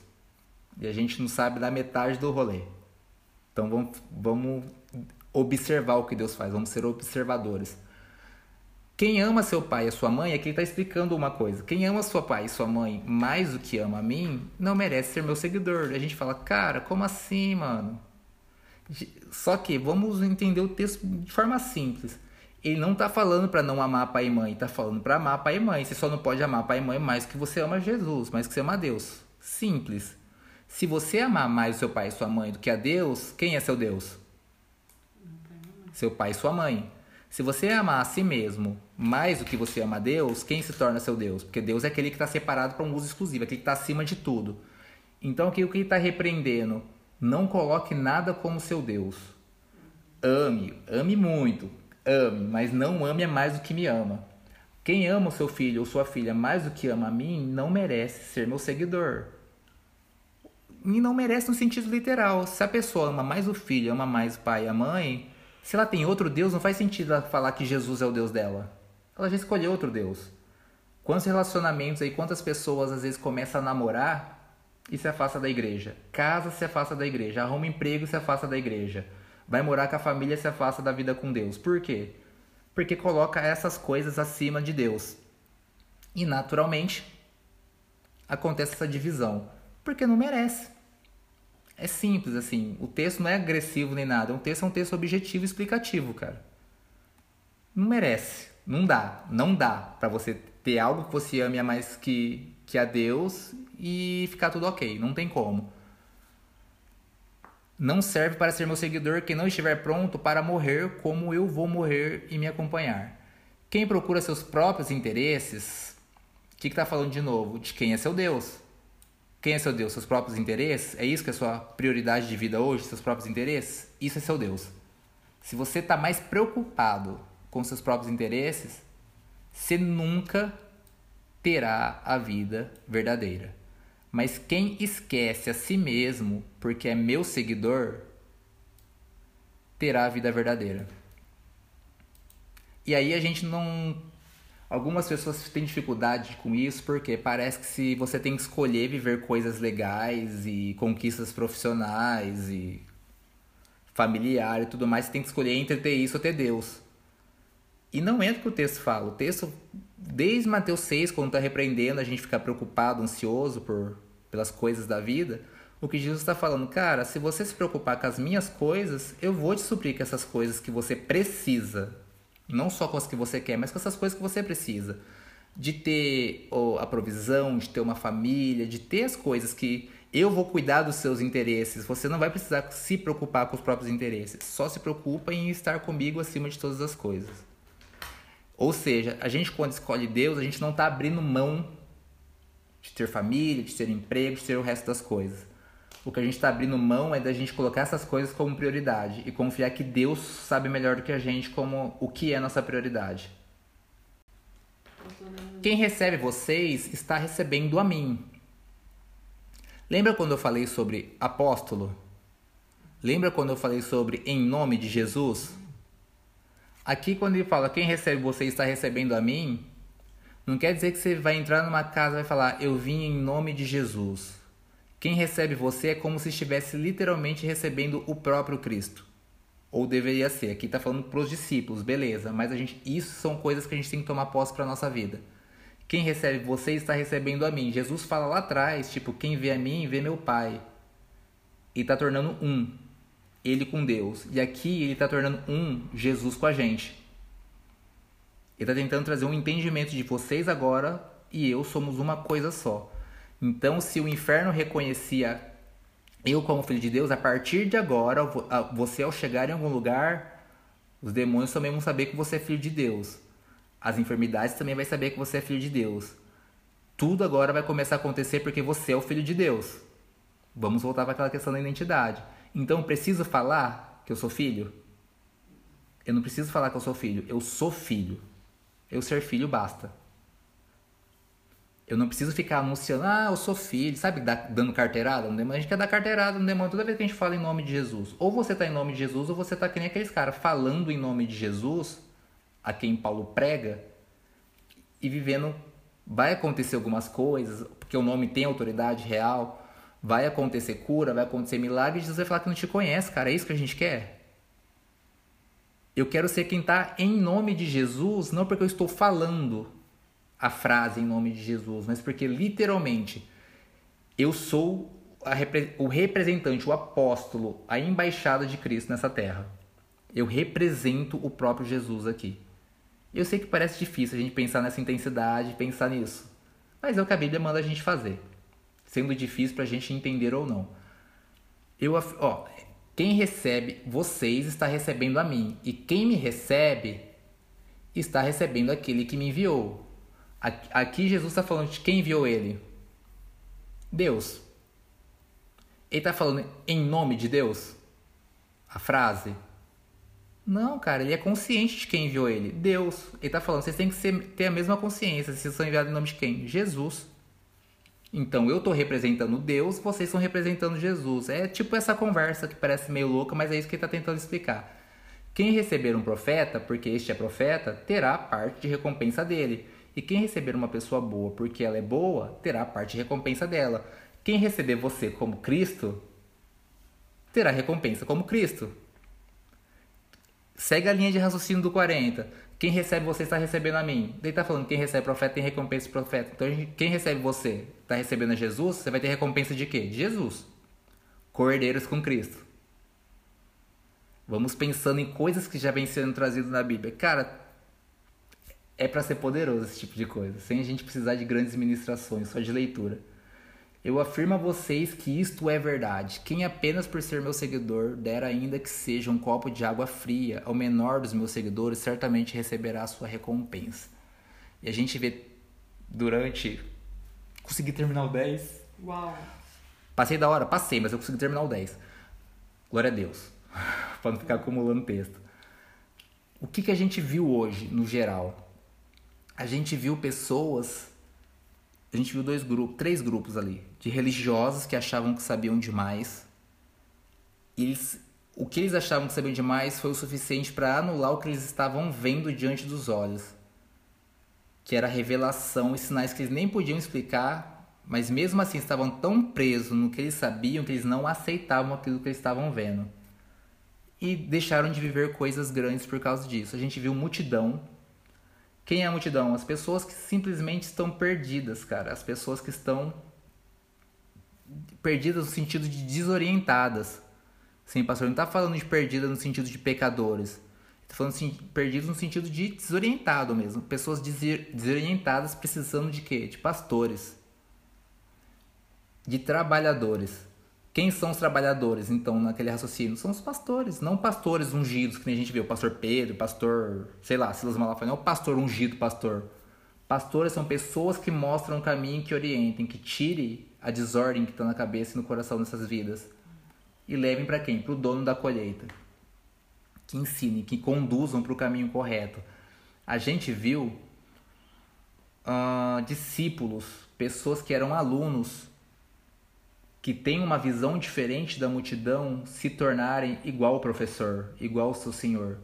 E a gente não sabe da metade do rolê. Então vamos, vamos observar o que Deus faz, vamos ser observadores. Quem ama seu pai e sua mãe, aqui está explicando uma coisa. Quem ama seu pai e sua mãe mais do que ama a mim, não merece ser meu seguidor. A gente fala, cara, como assim, mano? Só que vamos entender o texto de forma simples ele não está falando para não amar pai e mãe, está falando para amar pai e mãe. Você só não pode amar pai e mãe mais que você ama Jesus, mais que você ama Deus. Simples. Se você amar mais o seu pai e sua mãe do que a Deus, quem é seu Deus? Seu pai e sua mãe. Se você amar a si mesmo mais do que você ama a Deus, quem se torna seu Deus? Porque Deus é aquele que está separado para um uso exclusivo, aquele que está acima de tudo. Então, o que ele está repreendendo? Não coloque nada como seu Deus. Ame, ame muito, ame, mas não ame mais do que me ama. Quem ama o seu filho ou sua filha mais do que ama a mim não merece ser meu seguidor. E não merece no sentido literal. Se a pessoa ama mais o filho, ama mais o pai e a mãe, Se ela tem outro Deus, não faz sentido ela falar que Jesus é o Deus dela. Ela já escolheu outro Deus. Quantos relacionamentos aí, quantas pessoas às vezes começam a namorar e se afasta da igreja? Casa, se afasta da igreja. Arruma emprego, se afasta da igreja. Vai morar com a família, se afasta da vida com Deus. Por quê? Porque coloca essas coisas acima de Deus. E naturalmente acontece essa divisão. Porque não merece. É simples assim. O texto não é agressivo nem nada. Um texto é um texto objetivo e explicativo, cara. Não merece. Não dá. Não dá para você ter algo que você ame a mais que, que a Deus e ficar tudo ok. Não tem como. Não serve para ser meu seguidor quem não estiver pronto para morrer como eu vou morrer e me acompanhar. Quem procura seus próprios interesses, o que está falando de novo? De quem é seu Deus. Quem é seu Deus? Seus próprios interesses? É isso que é sua prioridade de vida hoje? Seus próprios interesses? Isso é seu Deus. Se você está mais preocupado com seus próprios interesses, você nunca terá a vida verdadeira. Mas quem esquece a si mesmo porque é meu seguidor, terá a vida verdadeira. E aí a gente não Algumas pessoas têm dificuldade com isso porque parece que se você tem que escolher viver coisas legais e conquistas profissionais e familiar e tudo mais, você tem que escolher entre ter isso ou ter Deus. E não é o que o texto fala. O texto, desde Mateus 6, quando está repreendendo, a gente fica preocupado, ansioso por, pelas coisas da vida. O que Jesus está falando, cara, se você se preocupar com as minhas coisas, eu vou te suprir com essas coisas que você precisa não só com as que você quer, mas com essas coisas que você precisa. De ter oh, a provisão, de ter uma família, de ter as coisas que eu vou cuidar dos seus interesses. Você não vai precisar se preocupar com os próprios interesses. Só se preocupa em estar comigo acima de todas as coisas. Ou seja, a gente quando escolhe Deus, a gente não está abrindo mão de ter família, de ter emprego, de ter o resto das coisas. O que a gente está abrindo mão é da gente colocar essas coisas como prioridade e confiar que Deus sabe melhor do que a gente como o que é nossa prioridade. Quem recebe vocês está recebendo a mim. Lembra quando eu falei sobre apóstolo? Lembra quando eu falei sobre em nome de Jesus? Aqui quando ele fala quem recebe você está recebendo a mim, não quer dizer que você vai entrar numa casa e vai falar eu vim em nome de Jesus. Quem recebe você é como se estivesse literalmente recebendo o próprio Cristo. Ou deveria ser. Aqui está falando para os discípulos, beleza, mas a gente, isso são coisas que a gente tem que tomar posse para a nossa vida. Quem recebe você está recebendo a mim. Jesus fala lá atrás, tipo, quem vê a mim, vê meu Pai. E está tornando um, ele com Deus. E aqui ele está tornando um, Jesus com a gente. Ele está tentando trazer um entendimento de vocês agora e eu somos uma coisa só. Então, se o inferno reconhecia eu como filho de Deus, a partir de agora, você ao chegar em algum lugar, os demônios também vão saber que você é filho de Deus. As enfermidades também vão saber que você é filho de Deus. Tudo agora vai começar a acontecer porque você é o filho de Deus. Vamos voltar para aquela questão da identidade. Então, preciso falar que eu sou filho? Eu não preciso falar que eu sou filho. Eu sou filho. Eu ser filho basta. Eu não preciso ficar anunciando, ah, eu sou filho, sabe, dando carteirada no demônio. A gente quer dar carteirada no demônio toda vez que a gente fala em nome de Jesus. Ou você está em nome de Jesus, ou você está que nem aqueles caras falando em nome de Jesus, a quem Paulo prega, e vivendo. Vai acontecer algumas coisas, porque o nome tem autoridade real, vai acontecer cura, vai acontecer milagre, e Jesus vai falar que não te conhece, cara. É isso que a gente quer? Eu quero ser quem está em nome de Jesus, não porque eu estou falando, a frase em nome de Jesus, mas porque literalmente eu sou repre o representante, o apóstolo, a embaixada de Cristo nessa terra. Eu represento o próprio Jesus aqui. Eu sei que parece difícil a gente pensar nessa intensidade, pensar nisso, mas é o que a Bíblia manda a gente fazer, sendo difícil para a gente entender ou não. Eu, ó, quem recebe vocês está recebendo a mim, e quem me recebe está recebendo aquele que me enviou. Aqui Jesus está falando de quem enviou ele? Deus. Ele está falando em nome de Deus? A frase? Não, cara, ele é consciente de quem enviou ele. Deus. Ele está falando, vocês têm que ser, ter a mesma consciência. Vocês são enviados em nome de quem? Jesus. Então eu estou representando Deus, vocês estão representando Jesus. É tipo essa conversa que parece meio louca, mas é isso que ele está tentando explicar. Quem receber um profeta, porque este é profeta, terá parte de recompensa dele. E quem receber uma pessoa boa, porque ela é boa, terá parte de recompensa dela. Quem receber você como Cristo, terá recompensa como Cristo. Segue a linha de raciocínio do 40. Quem recebe você está recebendo a mim. Ele está falando quem recebe profeta tem recompensa de profeta. Então quem recebe você está recebendo a Jesus, você vai ter recompensa de quê? De Jesus. Cordeiros com Cristo. Vamos pensando em coisas que já vem sendo trazidas na Bíblia. Cara, é para ser poderoso esse tipo de coisa, sem a gente precisar de grandes ministrações, só de leitura. Eu afirmo a vocês que isto é verdade. Quem apenas por ser meu seguidor der ainda que seja um copo de água fria ao menor dos meus seguidores, certamente receberá a sua recompensa. E a gente vê durante. Consegui terminar o 10. Uau! Passei da hora? Passei, mas eu consegui terminar o 10. Glória a Deus. para não ficar acumulando texto. O que, que a gente viu hoje, no geral? A gente viu pessoas a gente viu dois grupos, três grupos ali, de religiosos que achavam que sabiam demais. Eles, o que eles achavam que sabiam demais foi o suficiente para anular o que eles estavam vendo diante dos olhos, que era revelação e sinais que eles nem podiam explicar, mas mesmo assim estavam tão presos no que eles sabiam que eles não aceitavam aquilo que eles estavam vendo. E deixaram de viver coisas grandes por causa disso. A gente viu multidão quem é a multidão? As pessoas que simplesmente estão perdidas, cara. As pessoas que estão perdidas no sentido de desorientadas. Sim, pastor, não está falando de perdida no sentido de pecadores. Está falando assim, perdidos no sentido de desorientado mesmo. Pessoas desorientadas precisando de quê? De pastores. De trabalhadores. Quem são os trabalhadores, então, naquele raciocínio? São os pastores, não pastores ungidos, que nem a gente vê, o pastor Pedro, pastor, sei lá, Silas Malafaia, não é o pastor ungido, pastor. Pastores são pessoas que mostram o caminho, que orientem, que tire a desordem que está na cabeça e no coração dessas vidas. E levem para quem? Para o dono da colheita. Que ensinem, que conduzam para o caminho correto. A gente viu uh, discípulos, pessoas que eram alunos que têm uma visão diferente da multidão se tornarem igual ao professor, igual ao seu senhor.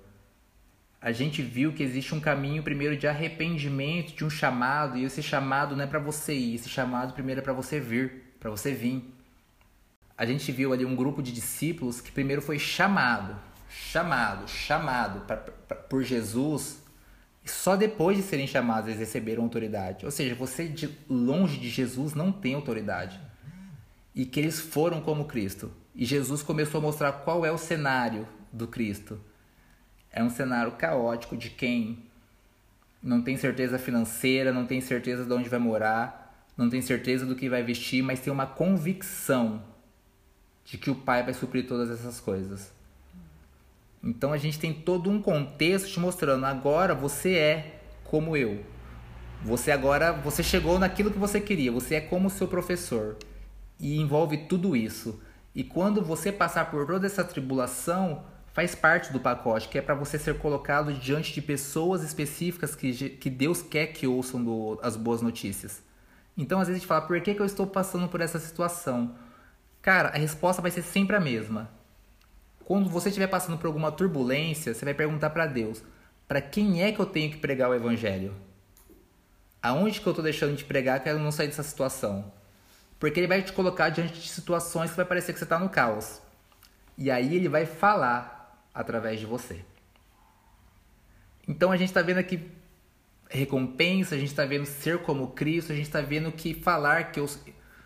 A gente viu que existe um caminho primeiro de arrependimento, de um chamado, e esse chamado não é para você ir, esse chamado primeiro é para você vir, para você vir. A gente viu ali um grupo de discípulos que primeiro foi chamado, chamado, chamado pra, pra, por Jesus, e só depois de serem chamados eles receberam autoridade. Ou seja, você de longe de Jesus não tem autoridade e que eles foram como Cristo. E Jesus começou a mostrar qual é o cenário do Cristo. É um cenário caótico de quem não tem certeza financeira, não tem certeza de onde vai morar, não tem certeza do que vai vestir, mas tem uma convicção de que o Pai vai suprir todas essas coisas. Então a gente tem todo um contexto te mostrando agora você é como eu. Você agora você chegou naquilo que você queria, você é como o seu professor e envolve tudo isso. E quando você passar por toda essa tribulação, faz parte do pacote, que é para você ser colocado diante de pessoas específicas que, que Deus quer que ouçam do, as boas notícias. Então, às vezes, a gente fala, por que, que eu estou passando por essa situação? Cara, a resposta vai ser sempre a mesma. Quando você estiver passando por alguma turbulência, você vai perguntar para Deus: para quem é que eu tenho que pregar o evangelho? Aonde que eu estou deixando de pregar que eu não sair dessa situação? Porque ele vai te colocar diante de situações que vai parecer que você está no caos. E aí ele vai falar através de você. Então a gente está vendo aqui recompensa, a gente está vendo ser como Cristo, a gente está vendo que falar que eu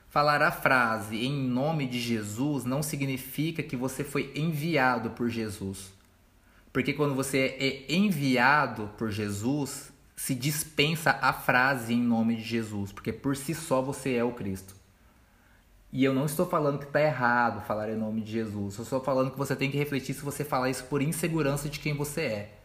falar a frase em nome de Jesus não significa que você foi enviado por Jesus. Porque quando você é enviado por Jesus, se dispensa a frase em nome de Jesus, porque por si só você é o Cristo. E eu não estou falando que está errado falar em nome de Jesus. Eu estou falando que você tem que refletir se você falar isso por insegurança de quem você é.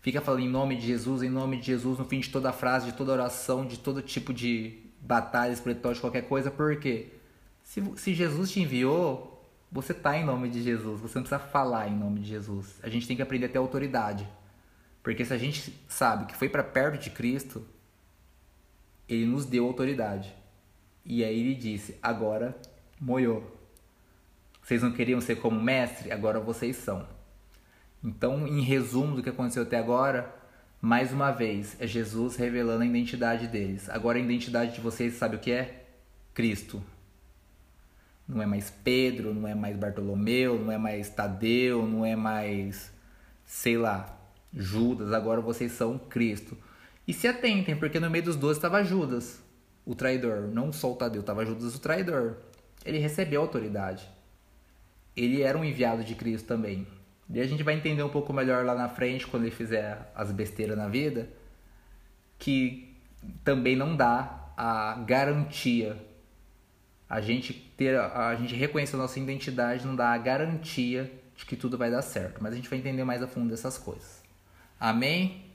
Fica falando em nome de Jesus, em nome de Jesus, no fim de toda frase, de toda oração, de todo tipo de batalha espiritual, de qualquer coisa, porque se, se Jesus te enviou, você está em nome de Jesus. Você não precisa falar em nome de Jesus. A gente tem que aprender a ter autoridade. Porque se a gente sabe que foi para perto de Cristo, ele nos deu autoridade. E aí ele disse: Agora moiou. Vocês não queriam ser como mestre? Agora vocês são. Então, em resumo do que aconteceu até agora, mais uma vez, é Jesus revelando a identidade deles. Agora a identidade de vocês, sabe o que é? Cristo. Não é mais Pedro, não é mais Bartolomeu, não é mais Tadeu, não é mais, sei lá, Judas. Agora vocês são Cristo. E se atentem, porque no meio dos doze estava Judas, o traidor. Não só o Tadeu, estava Judas, o traidor. Ele recebeu autoridade. Ele era um enviado de Cristo também. E a gente vai entender um pouco melhor lá na frente, quando ele fizer as besteiras na vida, que também não dá a garantia. A gente ter, a gente reconhecer a nossa identidade não dá a garantia de que tudo vai dar certo. Mas a gente vai entender mais a fundo dessas coisas. Amém?